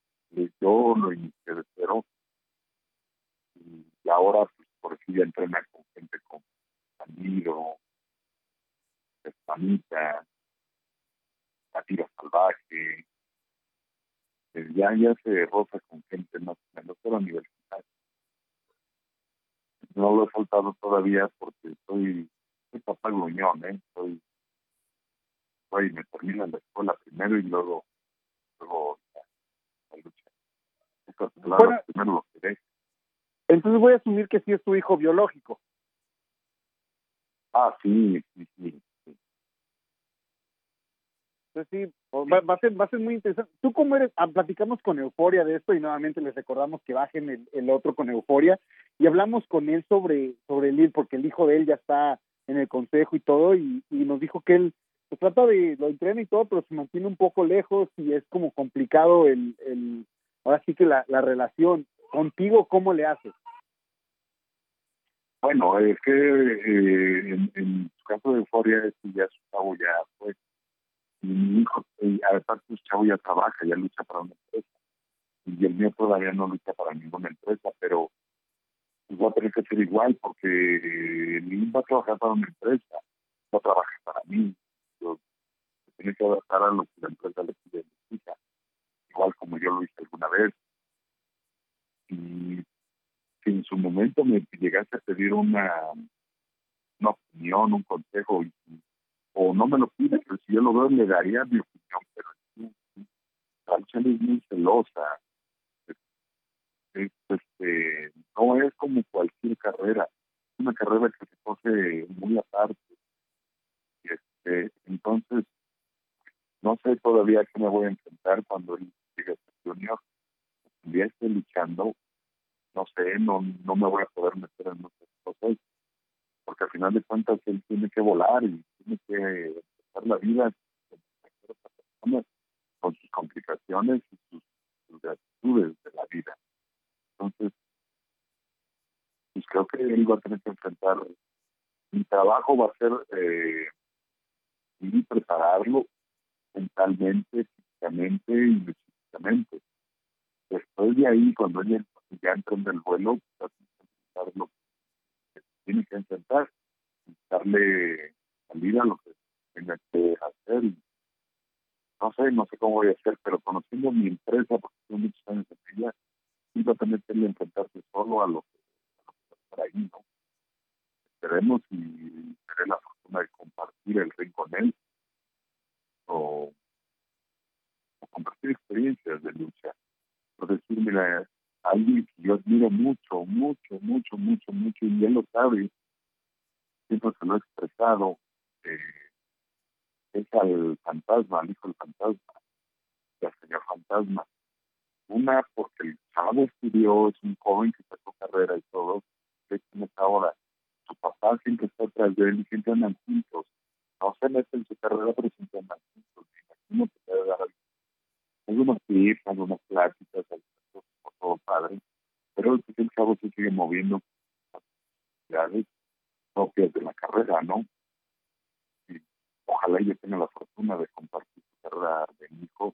yo lo inicié de cero. Y ahora, pues, por si ya entrena con gente como Sanido, Espanita, La Tira Salvaje, ya, ya se roza con gente más menos, pero universitaria. No lo he soltado todavía porque soy, soy papá gruñón, ¿eh? Soy, soy, me termino la escuela primero y luego, luego la, lucha. Bueno, primero lo. Entonces voy a asumir que sí es tu hijo biológico. Ah, sí, sí, sí. Entonces sí, va, a ser, va a ser muy interesante. ¿Tú cómo eres? Ah, platicamos con Euforia de esto y nuevamente les recordamos que bajen el, el otro con Euforia y hablamos con él sobre, sobre el ir porque el hijo de él ya está en el consejo y todo y, y nos dijo que él se trata de, lo entrena y todo, pero se mantiene un poco lejos y es como complicado el, el ahora sí que la, la relación. Contigo, ¿cómo le haces? Bueno, es que eh, en, en su caso de Euforia, es que ya su ya fue mi hijo, eh, aparte su chavo ya trabaja, ya lucha para una empresa. Y el mío todavía no lucha para ninguna empresa, pero pues, va a tener que ser igual porque mi hijo va a trabajar para una empresa, no trabaja para mí. Yo, tiene que adaptar a lo que la empresa le pide a igual como yo lo hice alguna vez. Y si en su momento me llegase a pedir una, una opinión, un consejo, y o no me lo pide, pero si yo lo veo le daría mi opinión, pero Rachel es muy celosa. este, no es como cualquier carrera, es una carrera que se coge muy aparte. Este, entonces, no sé todavía qué me voy a enfrentar cuando él llegue a ser junior. Ya esté luchando, no sé, no, no me voy a poder meter en muchas cosas porque al final de cuentas él tiene que volar y tiene que empezar la vida con sus complicaciones y sus, sus de la vida. Entonces, pues creo que él va a tener que enfrentar. Mi trabajo va a ser eh, y prepararlo mentalmente, físicamente y físicamente. Después de ahí, cuando él ya entra en el vuelo, pues, lo tiene que intentar darle salida a lo que tenga que hacer. no sé, no sé cómo voy a hacer, pero conociendo mi empresa, porque tengo muchos años en ella, iba a tener que enfrentarse solo a lo que, está por ahí, ¿no? Esperemos y tener la fortuna de compartir el ring con él o, o compartir experiencias de lucha. Por decir, mira, alguien que yo admiro mucho, mucho, mucho, mucho, mucho, y él lo sabe, siempre se lo he expresado, eh, es al fantasma, al hijo del fantasma, al señor fantasma. Una, porque el chavo estudió, es un joven que sacó carrera y todo, de hecho ahora. Su papá siempre está atrás de él y siempre andan juntos. No se mete en su carrera, pero siempre andan juntos. Me imagino que puede dar algunos tips, algunas pláticas, todo padre, pero el cabo se sigue moviendo las propias de la carrera, ¿no? Y ojalá ella tenga la fortuna de compartir su carrera de mi hijo,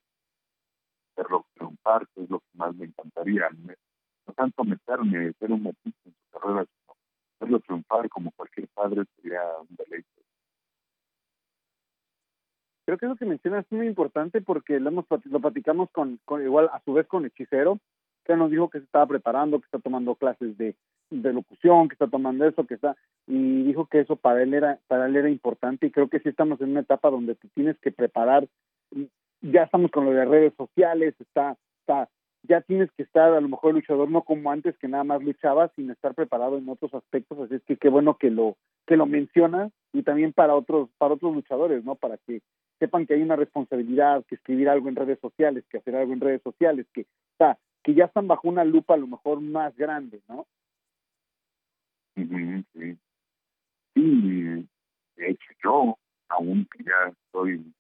verlo triunfar, que es lo que más me encantaría. no tanto meterme, ser un metiche en su carrera, sino verlo triunfar como cualquier padre sería un deleite. Creo que eso que mencionas es muy importante porque lo, hemos, lo platicamos con, igual a su vez con Hechicero, que nos dijo que se estaba preparando, que está tomando clases de, de locución, que está tomando eso, que está, y dijo que eso para él era, para él era importante y creo que sí estamos en una etapa donde te tienes que preparar, ya estamos con lo de redes sociales, está, está, ya tienes que estar a lo mejor luchador no como antes que nada más luchaba sin estar preparado en otros aspectos, así es que qué bueno que lo, que lo menciona y también para otros, para otros luchadores, ¿no? Para que sepan que hay una responsabilidad, que escribir algo en redes sociales, que hacer algo en redes sociales, que está, que ya están bajo una lupa a lo mejor más grande, ¿no? sí. sí, de hecho yo, aunque ya estoy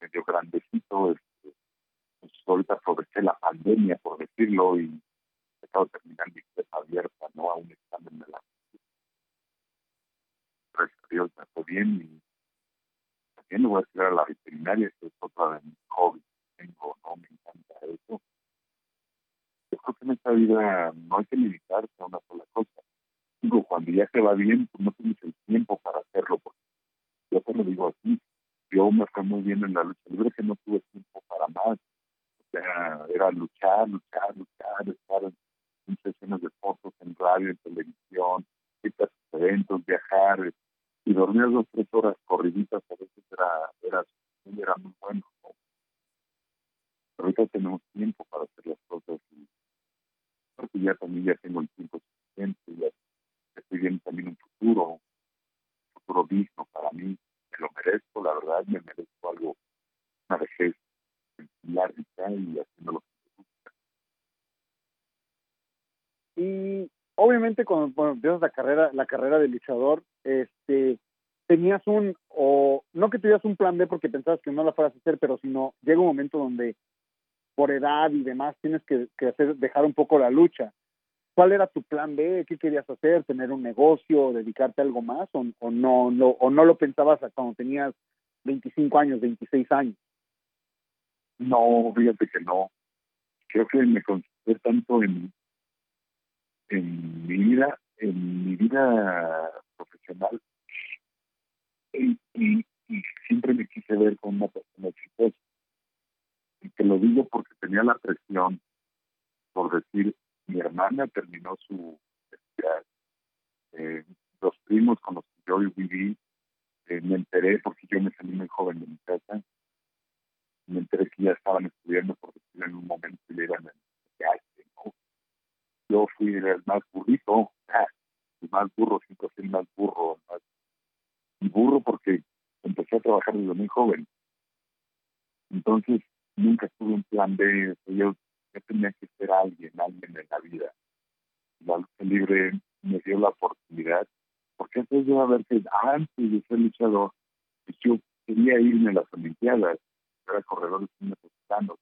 medio grandecito, este, pues ahorita aproveché la pandemia, por decirlo, y he estado terminando mi abierta, ¿no? A un examen la gracias a Dios me bien y lo voy a estudiar a la veterinaria, que es otra de mis hobbies tengo, ¿no? Me encanta eso yo creo que en esta vida no hay que limitarse a una sola cosa. Digo, cuando ya te va bien, pues no tienes el tiempo para hacerlo. Porque yo te lo digo así. Yo me fue muy bien en la lucha libre que no tuve tiempo para más. O sea, era luchar, luchar, luchar, estar en, sesiones de fotos, en radio, en televisión, citas eventos, viajar y dormir dos tres horas corriditas a veces era, era, muy bueno. ¿no? Pero ahorita tenemos tiempo para hacer las cosas y porque ya también ya tengo el tiempo suficiente, ya estoy viendo también un futuro, un futuro digno para mí, me lo merezco, la verdad, me merezco algo, una vejez larga y haciendo lo que me gusta. Y obviamente cuando, empiezas la carrera, la carrera de luchador, este tenías un, o no que tuvieras un plan B porque pensabas que no la fueras a hacer, pero sino llega un momento donde por edad y demás tienes que, hacer, dejar un poco la lucha. ¿Cuál era tu plan B? ¿Qué querías hacer? ¿Tener un negocio? ¿Dedicarte a algo más? ¿O, no, no, o no lo pensabas cuando tenías 25 años, 26 años? No, fíjate que no. Creo que me concentré tanto en, en mi vida, en mi vida profesional, y, y siempre me quise ver como una persona exitosa. Y te lo digo porque tenía la presión por decir, mi hermana terminó su eh, los primos con los que yo viví, eh, me enteré porque yo me salí muy joven de mi casa, me enteré que ya estaban estudiando por decir en un momento y eran en ¿no? Yo fui el más burrito, el más burro, siempre fui el más burro, más, y burro porque empecé a trabajar desde muy joven. Entonces, nunca tuve un plan B, yo, yo tenía que ser alguien, alguien en la vida. La lucha libre me dio la oportunidad, porque antes de haber que antes de ser luchador, pues yo quería irme a las Olimpiadas, era corredor de 100 metros planos,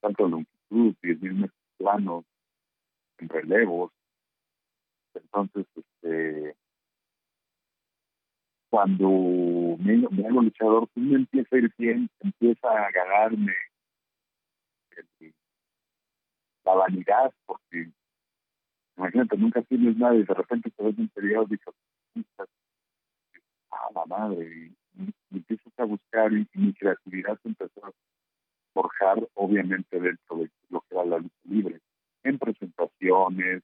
tanto longitud, 10 mil metros planos, relevos. Entonces, este, cuando me, hago luchador, pues me empieza a ir bien, empieza a ganarme la vanidad, porque imagínate, nunca tienes nada y de repente te ves en periódicos, ah, la madre, y, empiezas a buscar y, mi creatividad empezó a forjar, obviamente, dentro de lo que era la lucha libre, en presentaciones,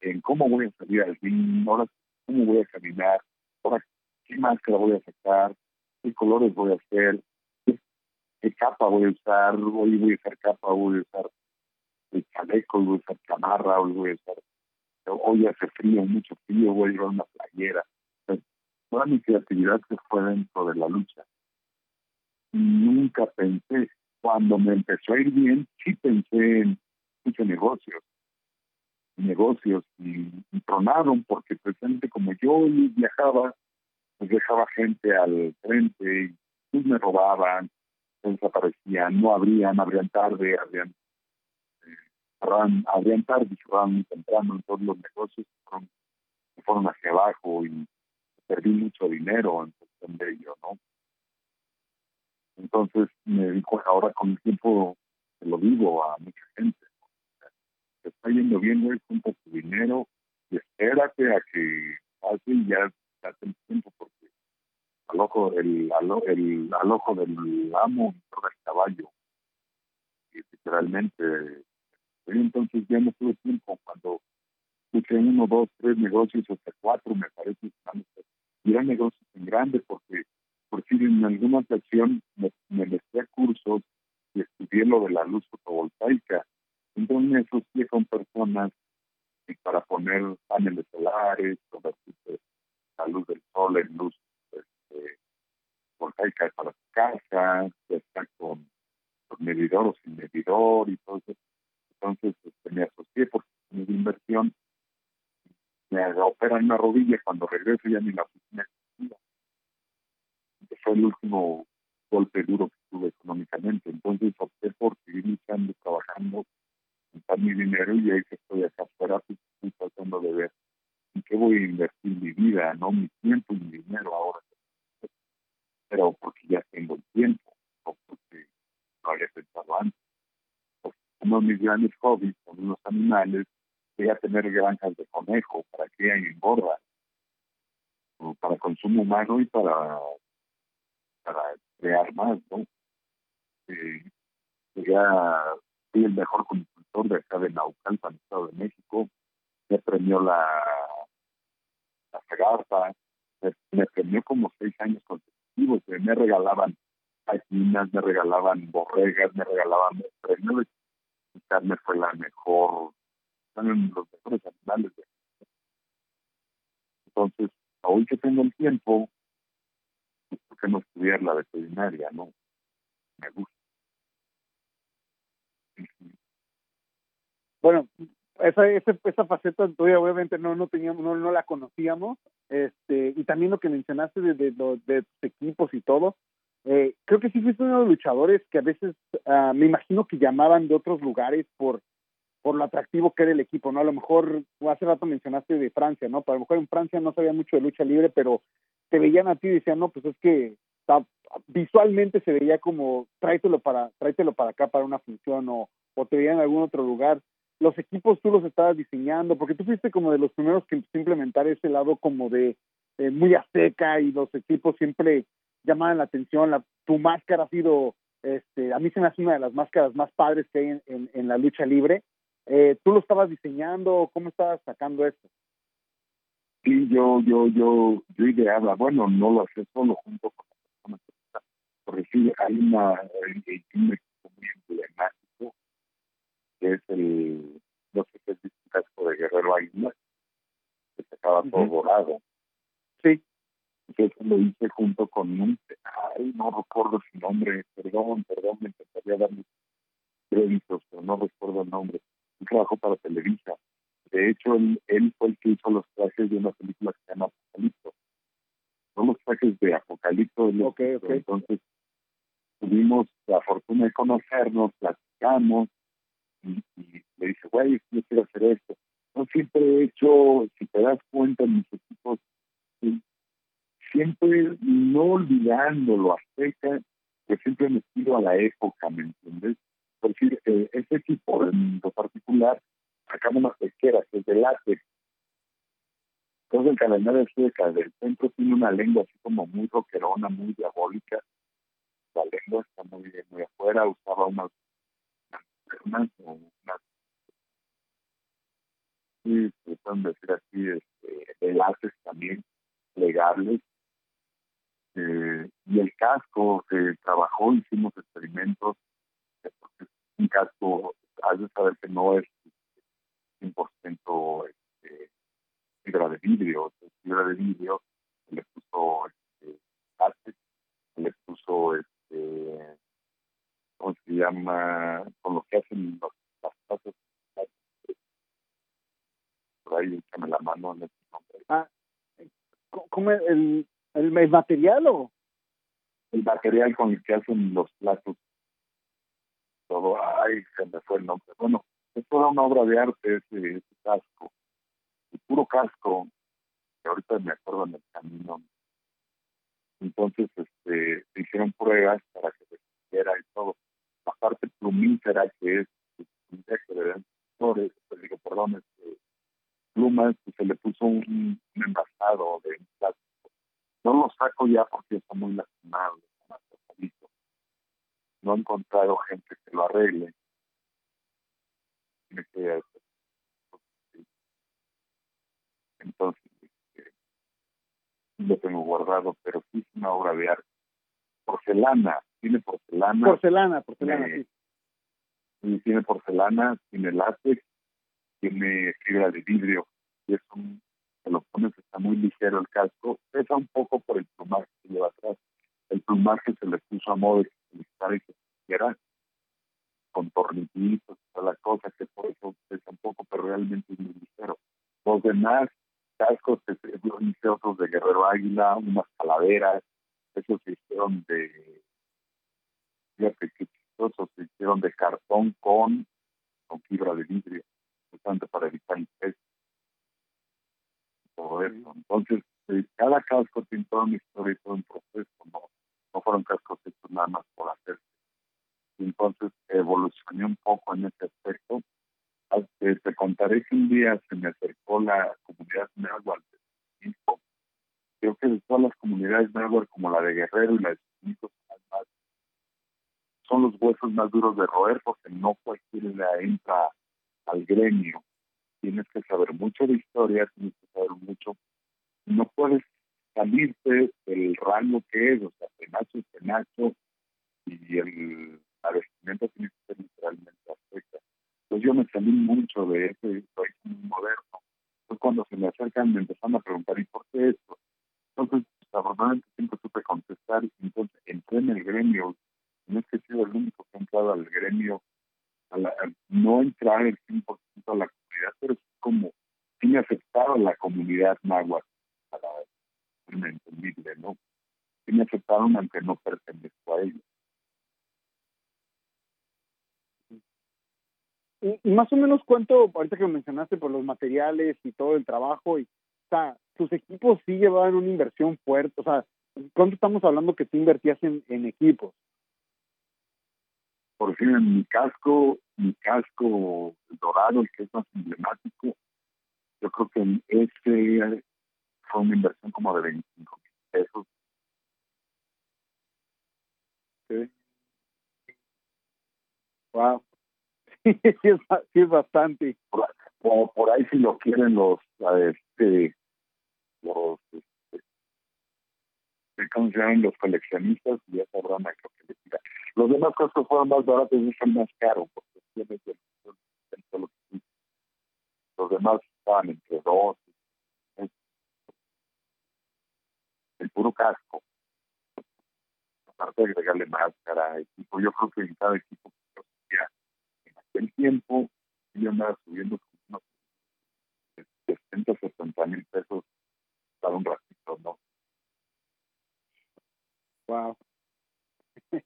en cómo voy a salir al ring, ahora cómo voy a caminar, ahora qué máscara voy a sacar, qué colores voy a hacer, qué, capa voy a usar, hoy voy a usar capa, voy a usar el chaleco, voy a usar chamarra, hoy voy a usar, hoy hace frío, mucho frío, voy a llevar una playera. toda mi creatividad se fue dentro de la lucha. Nunca pensé, cuando me empezó a ir bien, sí pensé en muchos negocios, negocios y, tronaron porque precisamente como yo viajaba pues dejaba gente al frente y pues me robaban, se desaparecían, no abrían, abrían tarde, abrían, eh, tarde y cerraban muy temprano en todos los negocios, fueron, fueron hacia abajo y perdí mucho dinero en cuestión de ello, ¿no? Entonces me dijo, ahora con el tiempo lo digo a mucha gente, está yendo bien, güey, junta tu dinero y espérate a que pase y ya hace tiempo porque al ojo, el, al, el, al ojo del amo del caballo, y literalmente. Entonces ya no tuve tiempo cuando escuché uno, dos, tres negocios, hasta cuatro, me parece, y eran negocios en grande porque, por si en alguna ocasión me, me metí a cursos y estudié lo de la luz fotovoltaica. Entonces me asocié con personas y para poner paneles solares, convertir la luz del sol en luz este, voltaica para su casa, ya está con, medidor o sin medidor y todo eso. Entonces este, me asocié mi inversión me operan una rodilla cuando regreso ya ni la oficina fue el último golpe duro que tuve económicamente. Entonces opté por seguir luchando, trabajando, mi dinero y ahí que estoy acá afuera, pues, tratando de ver en qué voy a invertir mi vida, no mi tiempo y mi dinero ahora. Pero porque ya tengo el tiempo, o porque no había pensado antes. uno de mis grandes hobbies son los animales, voy a tener granjas de conejo para que engorda, para consumo humano y para para crear más, ¿no? Eh, ya fui el mejor de acá de Naucalpan, Estado de México, me premió la, la me, premió como seis años consecutivos, me regalaban gallinas, me regalaban borregas, me regalaban premios mi carne fue la mejor, son los mejores animales. Entonces, hoy que tengo el tiempo, ¿por qué no estudiar la veterinaria? No, me gusta. Bueno, esa, esa, esa faceta todavía obviamente no no teníamos no, no la conocíamos este y también lo que mencionaste de, de, equipos y todo eh, creo que sí fuiste uno de los luchadores que a veces uh, me imagino que llamaban de otros lugares por por lo atractivo que era el equipo, ¿no? A lo mejor, hace rato mencionaste de Francia, ¿no? Pero a lo mejor en Francia no sabía mucho de lucha libre, pero te veían a ti y decían, no, pues es que visualmente se veía como, tráetelo para, tráetelo para acá para una función o, o te veían en algún otro lugar. Los equipos tú los estabas diseñando, porque tú fuiste como de los primeros que implementar ese lado como de muy a seca y los equipos siempre llamaban la atención. La, tu máscara ha sido, este, a mí se me hace una de las máscaras más padres que hay en, la lucha libre eh, ¿Tú lo estabas diseñando? ¿Cómo estabas sacando esto? Sí, yo, yo, yo, yo ideaba, bueno, no lo hacía solo junto con la persona porque sí, hay una, un equipo muy que es el, no sé qué es el casco de Guerrero Águila, que se acaba todo dorado. Sí. Lo hice junto con un, ay, no recuerdo su nombre, perdón, perdón, me encantaría darle créditos, pero no recuerdo el nombre un trabajo para Televisa. De hecho, él, él, fue el que hizo los trajes de una película que se llama Apocalipto. Son los trajes de Apocalipto. Okay, okay. Entonces, tuvimos la fortuna de conocernos, platicamos, y, y le dije, güey, yo quiero hacer esto. Yo siempre he hecho, si te das cuenta, en mis equipos, siempre no olvidando lo azteca, que siempre me tiro a la época, ¿me entiendes? por decir, eh, este equipo en lo particular sacamos una pesquera que es de látex. Entonces el calendario sueca del centro tiene una lengua así como muy roquerona, muy diabólica. La lengua está muy, muy afuera, usaba unas sí, se pueden decir así, este, látex también legales. Eh, y el casco se trabajó, hicimos experimentos un casco, hay que saber que no es 100% este, fibra de vidrio, fibra de vidrio, le puso este, arte, le puso, este, ¿cómo se llama? Con lo que hacen los, las casas. Por ahí échame la mano en este nombre. Ah, ¿cómo el, el, el material o? El material con el que hacen los platos todo, ay, se me fue el nombre. Bueno, es toda una obra de arte ese, ese casco, el puro casco, que ahorita me acuerdo en el camino. Entonces, este, se hicieron pruebas para que se hiciera y todo. La parte plumífera, que es un texto de flores, pues digo, perdón, este, plumas, pues se le puso un, un envasado de plástico. No los saco ya porque está muy lastimado, no he encontrado gente que lo arregle. Tiene que entonces este, lo tengo guardado, pero sí es una obra de arte. Porcelana, tiene porcelana. Porcelana, porcelana, sí. Y tiene porcelana, tiene látex, tiene fibra de vidrio, y es un, se lo pones, está muy ligero el casco, pesa un poco por el plumaje que lleva atrás. El plumaje se le puso a modo de que se se pusiera con tornillitos, toda la cosa, que por eso pesa un poco, pero realmente es muy ligero. Los demás cascos, yo hice otros de Guerrero Águila, unas calaveras, esos se hicieron de, fíjate qué chistoso, se hicieron de cartón con, con fibra de vidrio, justamente para evitar el peso. Todo eso. Entonces, eh, cada casco tiene toda una historia y todo un proceso, no, no fueron cascos hechos nada más por hacerse. Entonces evolucioné un poco en ese aspecto te contaré que un día se me acercó la comunidad náhuatl Creo que de todas las comunidades náhuatl, como la de Guerrero y la de Chinitos, son los huesos más duros de roer porque no cualquiera entra al gremio. Tienes que saber mucho de historia, tienes que saber mucho. No puedes salirte del rango que es, o sea, penacho es penacho y el, la vestimenta tiene que ser literalmente aspecto pues yo me salí mucho de ese país moderno. Fue cuando se me acercan me empezaron a preguntar, ¿y por qué esto? Entonces, afortunadamente siempre supe contestar entonces entré en el gremio. No es que he el único que ha entrado al gremio, a no entrar el 100% a la comunidad, pero es como sí me aceptaron la comunidad náhuatl, para entendible, ¿no? Sí me aceptaron aunque no pertenezco a ellos. Y, más o menos cuánto, ahorita que mencionaste por los materiales y todo el trabajo, y, o sea, tus equipos sí llevaban una inversión fuerte, o sea, ¿cuánto estamos hablando que tú invertías en equipos? Por ejemplo, mi casco, mi casco dorado, el que es más emblemático, yo creo que ese fue una inversión como de 25 mil pesos. Sí. Wow. sí, es, bastante. Por, por, ahí si lo quieren los, este, los, este, ¿cómo se llaman? Los coleccionistas, ya sabrán a qué que les diga. Los demás costos fueron más baratos y son más caros, porque los demás estaban entre dos. El puro casco. Aparte de agregarle máscara, equipo, yo creo que en cada equipo el tiempo yo andaba subiendo unos 60, 70 mil pesos para un ratito, ¿no? Wow.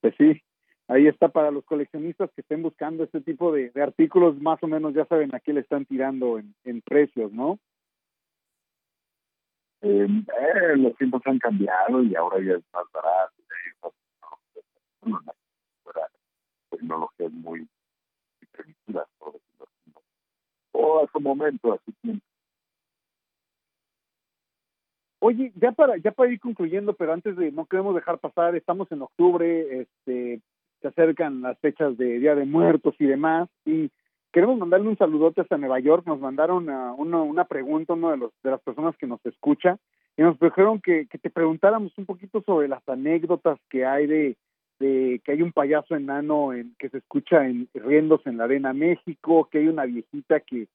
Pues sí, ahí está para los coleccionistas que estén buscando este tipo de, artículos, más o menos ya saben a qué le están tirando en, precios, ¿no? Eh, eh, los tiempos han cambiado y ahora ya es más barato. La tecnología es muy o a su momento, a su tiempo. Oye, ya para ya para ir concluyendo, pero antes de no queremos dejar pasar, estamos en octubre, este se acercan las fechas de Día de Muertos y demás y queremos mandarle un saludote hasta Nueva York, nos mandaron a uno, una pregunta uno de los de las personas que nos escucha y nos dijeron que, que te preguntáramos un poquito sobre las anécdotas que hay de de que hay un payaso enano en, que se escucha en, riéndose en la arena México, que hay una viejita que,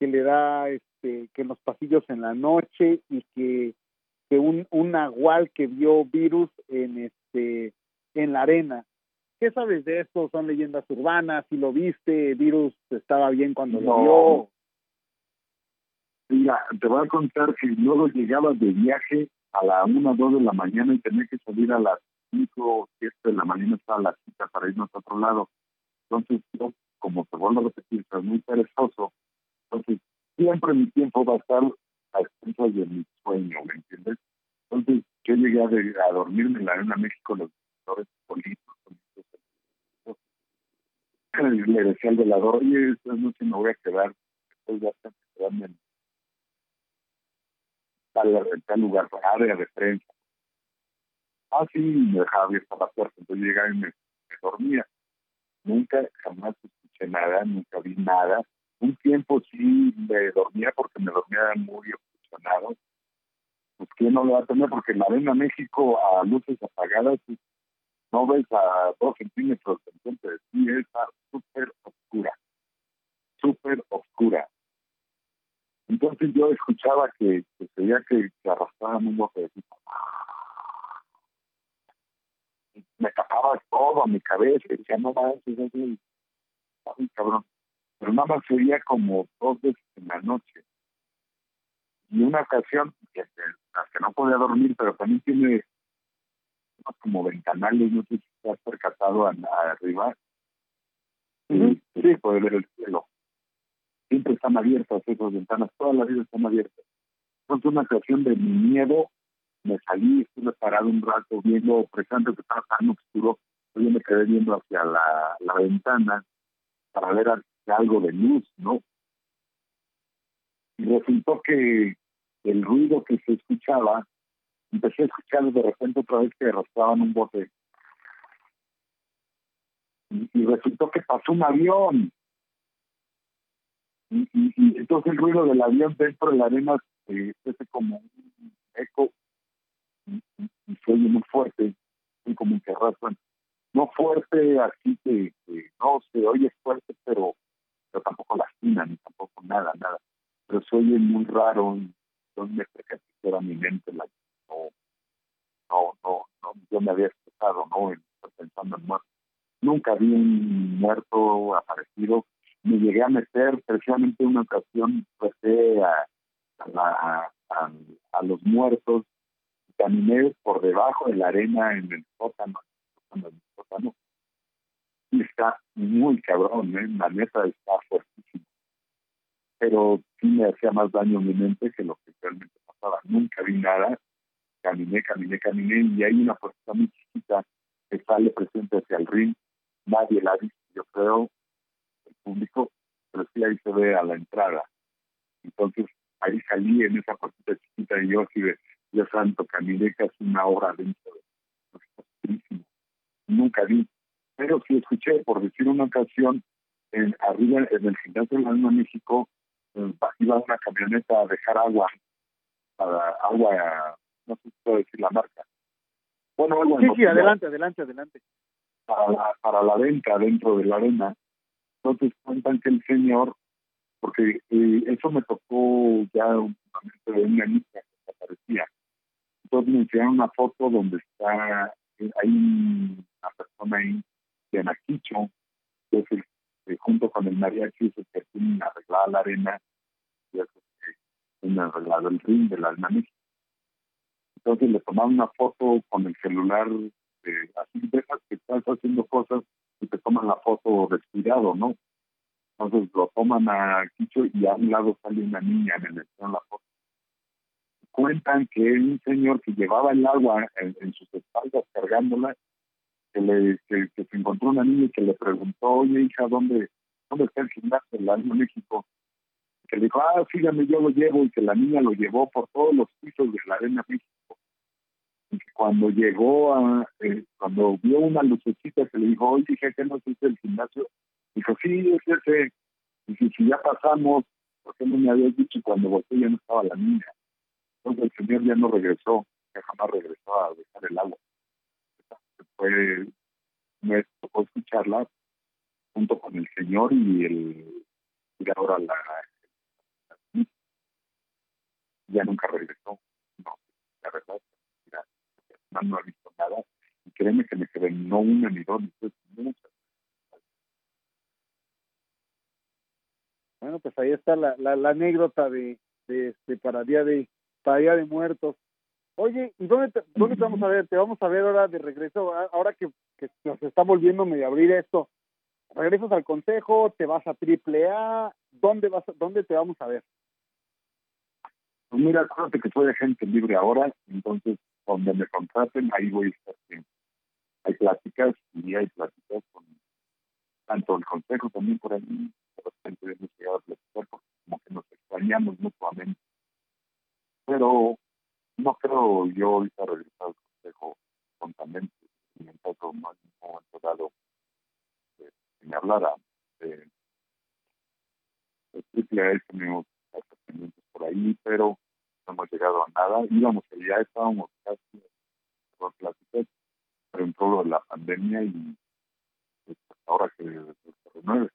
que le da este que en los pasillos en la noche y que, que un, un nahual que vio virus en este en la arena. ¿Qué sabes de esto? ¿Son leyendas urbanas? Si lo viste, virus estaba bien cuando lo vio. Mira, te voy a contar que luego llegaba de viaje a la una o dos de la mañana y tenía que salir a las 5 o 7 de la mañana estaba la cita para irnos a otro lado. Entonces, yo, como te vuelvo a repetir, soy muy perezoso. Entonces, siempre mi tiempo va a estar a expensas de mi sueño, ¿me entiendes? Entonces, yo llegué a, dormirme en la Arena México, los doctores políticos, le decía al velador, oye, esta noche me voy a quedar, después de hasta quedarme en tal, tal lugar, área de prensa Ah, sí, me dejaba abierta la puerta, entonces llegaba y me, dormía. Nunca, jamás escuché nada, nunca vi nada. Un tiempo sí me dormía porque me dormía muy obsesionado. Pues que no lo va a tener porque en la Arena México a luces apagadas no ves a dos centímetros entonces sí está súper oscura, súper oscura. Entonces yo escuchaba que, se veía que, que arrastraban un bote de me tapaba todo a mi cabeza y decía, no manches, es ay, cabrón. Pero nada más sería como dos veces en la noche. Y una ocasión, que, que no podía dormir, pero también tiene como ventanales, no sé si te has percatado arriba. Sí, sí, puede ver el cielo. Siempre están abiertas esas ventanas, todas las vidas están abiertas. Entonces, una ocasión de mi miedo, me salí, estuve parado un rato viendo, presente que estaba tan oscuro, yo me quedé viendo hacia la, la ventana para ver algo de luz, ¿no? Y resultó que el ruido que se escuchaba, empecé a escuchar de repente otra vez que arrastraban un bote. Y, resultó que pasó un avión. Y, y, entonces el ruido del avión dentro de la arena eh, como un eco y, se oye muy fuerte, muy como que arrastran. No fuerte, así que, no se oye fuerte, pero, pero tampoco lastima, ni tampoco nada, nada. Pero se oye muy raro, que era mi mente la no, no, no, no, yo me había expresado, ¿no? Pensando en muerto. Nunca vi un muerto aparecido. Me llegué a meter, precisamente en una ocasión, empecé a, a, a, a los muertos caminé por debajo de la arena en el sótano, en el sótano está muy cabrón, ¿eh? la neta está fuertísimo. Pero sí me hacía más daño mi mente que lo que realmente pasaba. Nunca vi nada, caminé, caminé, caminé, y hay una puerta muy chiquita que sale presente hacia el ring. Nadie la visto, yo creo, el público, pero sí ahí se ve a la entrada. Entonces ahí salí en esa puerta chiquita y yo así de, Dios santo, caminé casi una hora dentro de Nunca vi, pero sí escuché, por decir una ocasión, en, arriba en el gimnasio de la México, eh, iba una camioneta a dejar agua, para agua, no sé si puedo decir la marca. Bueno, algo Sí, sí, adelante, adelante, adelante. Para la, para la venta dentro de la arena. Entonces cuentan que el señor, porque eh, eso me tocó ya un momento de una niña que aparecía entonces me enseñaron una foto donde está, eh, hay una persona ahí de Naquicho, que es el, junto con el mariachi, es el que tiene arreglada la arena, y es el que tiene arreglado el ring de la México. Entonces le tomaron una foto con el celular, así dejas que estás haciendo cosas y te toman la foto respirado, ¿no? Entonces lo toman a Quicho y a un lado sale una niña, en el la foto cuentan que un señor que llevaba el agua en, sus espaldas cargándola, que, le, que, se encontró una niña y que le preguntó, oye hija, ¿dónde, dónde está el gimnasio del Alma México? Que le dijo, ah, sígame, yo lo llevo, y que la niña lo llevó por todos los pisos de la Arena México. Y que cuando llegó a, eh, cuando vio una lucecita, que le dijo, oye, hija, ¿qué no es el gimnasio? Dijo, sí, es ese. Y si, ya pasamos, ¿por qué no me habías dicho? cuando volteé ya no estaba la niña el señor ya no regresó, ya jamás regresó a dejar el agua. Fue, me tocó escucharla junto con el señor y el y ahora la, ya nunca regresó. No, la verdad, no ha visto nada. Y créeme que me quedé no una ni dos, ni muchas. Bueno, pues ahí está la, la, la anécdota de, de, este, para día de Día de Muertos. Oye, ¿y dónde te, dónde te vamos a ver? Te vamos a ver ahora de regreso, ahora que, que nos está volviendo medio abrir esto. ¿Regresas al consejo? ¿Te vas a triple A? ¿Dónde, vas, ¿Dónde te vamos a ver? Pues mira, acuérdate que soy de gente libre ahora, entonces donde me contraten, ahí voy a estar. Hay pláticas y hay pláticas con tanto el consejo también por ahí, de repente hemos llegado a platicar como que nos extrañamos mutuamente pero no creo yo ahorita regresar al Consejo frontamente, en el caso más momento dado eh, que me hablara. Eh, el triple A tenemos tratamientos por ahí, pero no hemos llegado a nada. Íbamos ya estábamos casi por pláticas, pero en todo la pandemia y pues, ahora que se renueve,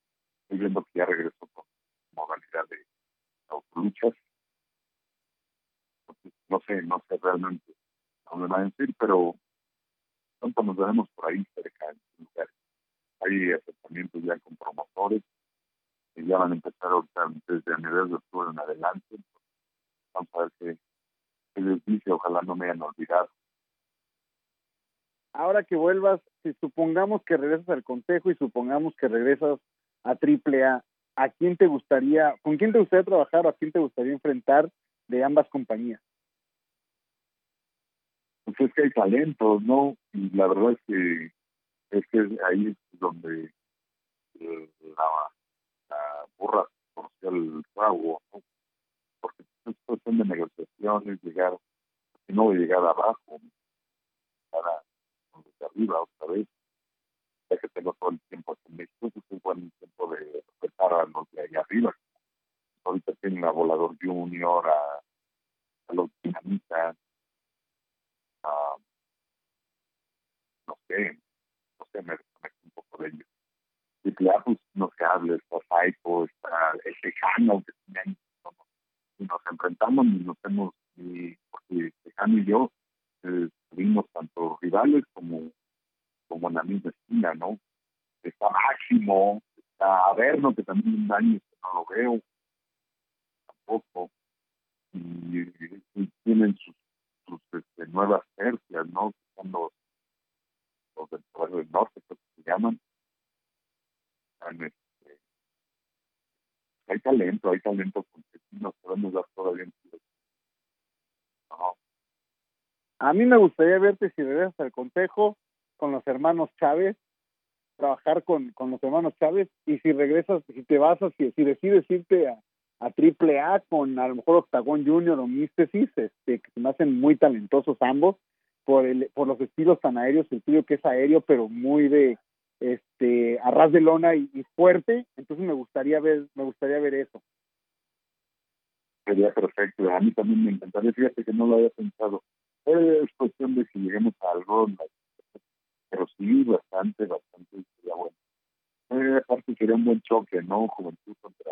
estoy viendo que ya regresó con modalidad de autoluchas no sé, no sé realmente dónde va a decir, pero pronto nos veremos por ahí cerca en. Hay acercamientos ya con promotores que ya van a empezar ahorita desde mediados de octubre en adelante. Vamos a ver qué, qué les dice, ojalá no me hayan olvidado. Ahora que vuelvas, si supongamos que regresas al Consejo y supongamos que regresas a Triple A, ¿a quién te gustaría, con quién te gustaría trabajar o a quién te gustaría enfrentar de ambas compañías? Pues es que hay talentos, ¿no? Y la verdad es que es que ahí es donde eh, la, la burra conoció el fraude, ¿no? Porque es cuestión de negociaciones, llegar, si no llegar abajo, llegar a, desde arriba otra vez, ya que tengo todo el tiempo en México, pues es buen tiempo de respetar a los de ahí arriba. Ahorita tienen a Volador Junior, a, a los dinamitas, a, no sé, no sé, me desconecto un poco de ellos. Y claro, pues no se habla, está Saipo, está el Tejano, que tienen, y nos enfrentamos y nos hemos, y, porque Tejano y yo eh, tanto rivales como, como en la misma esquina, ¿no? Está Máximo, está Averno, que también un año no lo veo, tampoco. Y tienen sus, sus este, nuevas tercias, ¿no? Que son los, del pueblo del norte, que se llaman. Este, hay talento, hay talento porque sí nos podemos dar todavía en no. A mí me gustaría verte si regresas al consejo con los hermanos Chávez, trabajar con, con los hermanos Chávez, y si regresas, si te vas, si, si decides irte a, a Triple A con a lo mejor Octagon Junior o Místesis, este, que se me hacen muy talentosos ambos, por el, por los estilos tan aéreos, el tuyo que es aéreo, pero muy de este a ras de lona y, fuerte, entonces me gustaría ver, me gustaría ver eso. Sería perfecto, a mí también me encantaría, fíjate que no lo había pensado. Es cuestión de que lleguemos a algo, pero sí, bastante, bastante sería bueno. Eh, aparte sería un buen choque, ¿no? Juventud contra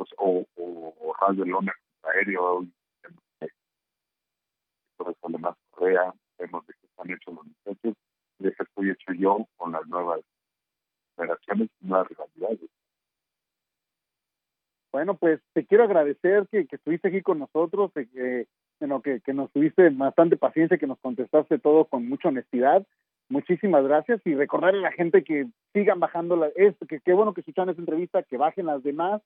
pues, o, o, o ras de lona aéreo, por eso más Correa, vemos de que están hechos los muchachos, y de que estoy hecho yo con las nuevas generaciones y nuevas rivalidades. Bueno, pues te quiero agradecer que, que estuviste aquí con nosotros, que, bueno, que, que nos tuviste bastante paciencia, que nos contestaste todo con mucha honestidad. Muchísimas gracias y recordarle a la gente que sigan bajando la, es, que qué bueno que escuchan esta entrevista, que bajen las demás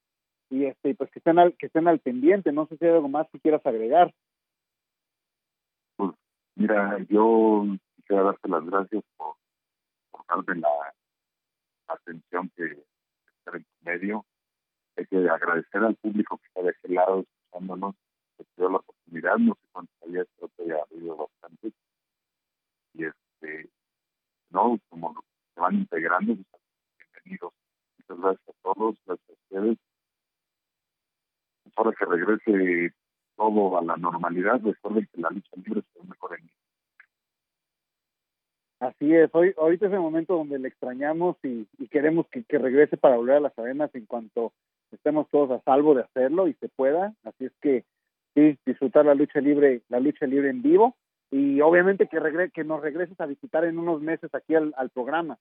y este pues que estén al que estén al pendiente. No sé si hay algo más que quieras agregar. Pues mira, yo quisiera darte las gracias por, por darme la atención que está en tu medio. Hay que agradecer al público que está de aquel lado escuchándonos, que dio la oportunidad, no sé cuántos había, creo que ha habido bastante. Y este, no, como se van integrando, pues, bienvenidos. Muchas gracias a todos, gracias a ustedes. Ahora que regrese todo a la normalidad, recuerden que la lucha libre es mejor en Así es, hoy ahorita es el momento donde le extrañamos y, y queremos que, que, regrese para volver a las arenas en cuanto estemos todos a salvo de hacerlo y se pueda. Así es que sí, disfrutar la lucha libre, la lucha libre en vivo y obviamente que regre que nos regreses a visitar en unos meses aquí al, al programa.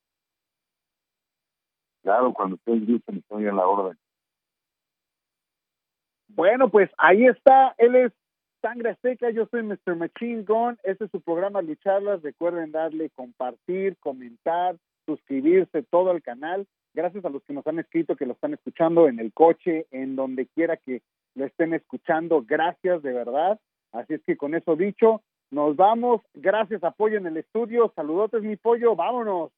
Claro, cuando ustedes gusten, estoy en la orden. Bueno, pues ahí está, él es Sangre Seca, yo soy Mr. Machine Gun, este es su programa Lucharlas, recuerden darle compartir, comentar, suscribirse todo al canal, gracias a los que nos han escrito, que lo están escuchando en el coche, en donde quiera que lo estén escuchando, gracias de verdad, así es que con eso dicho, nos vamos, gracias, apoyo en el estudio, saludotes mi pollo, vámonos.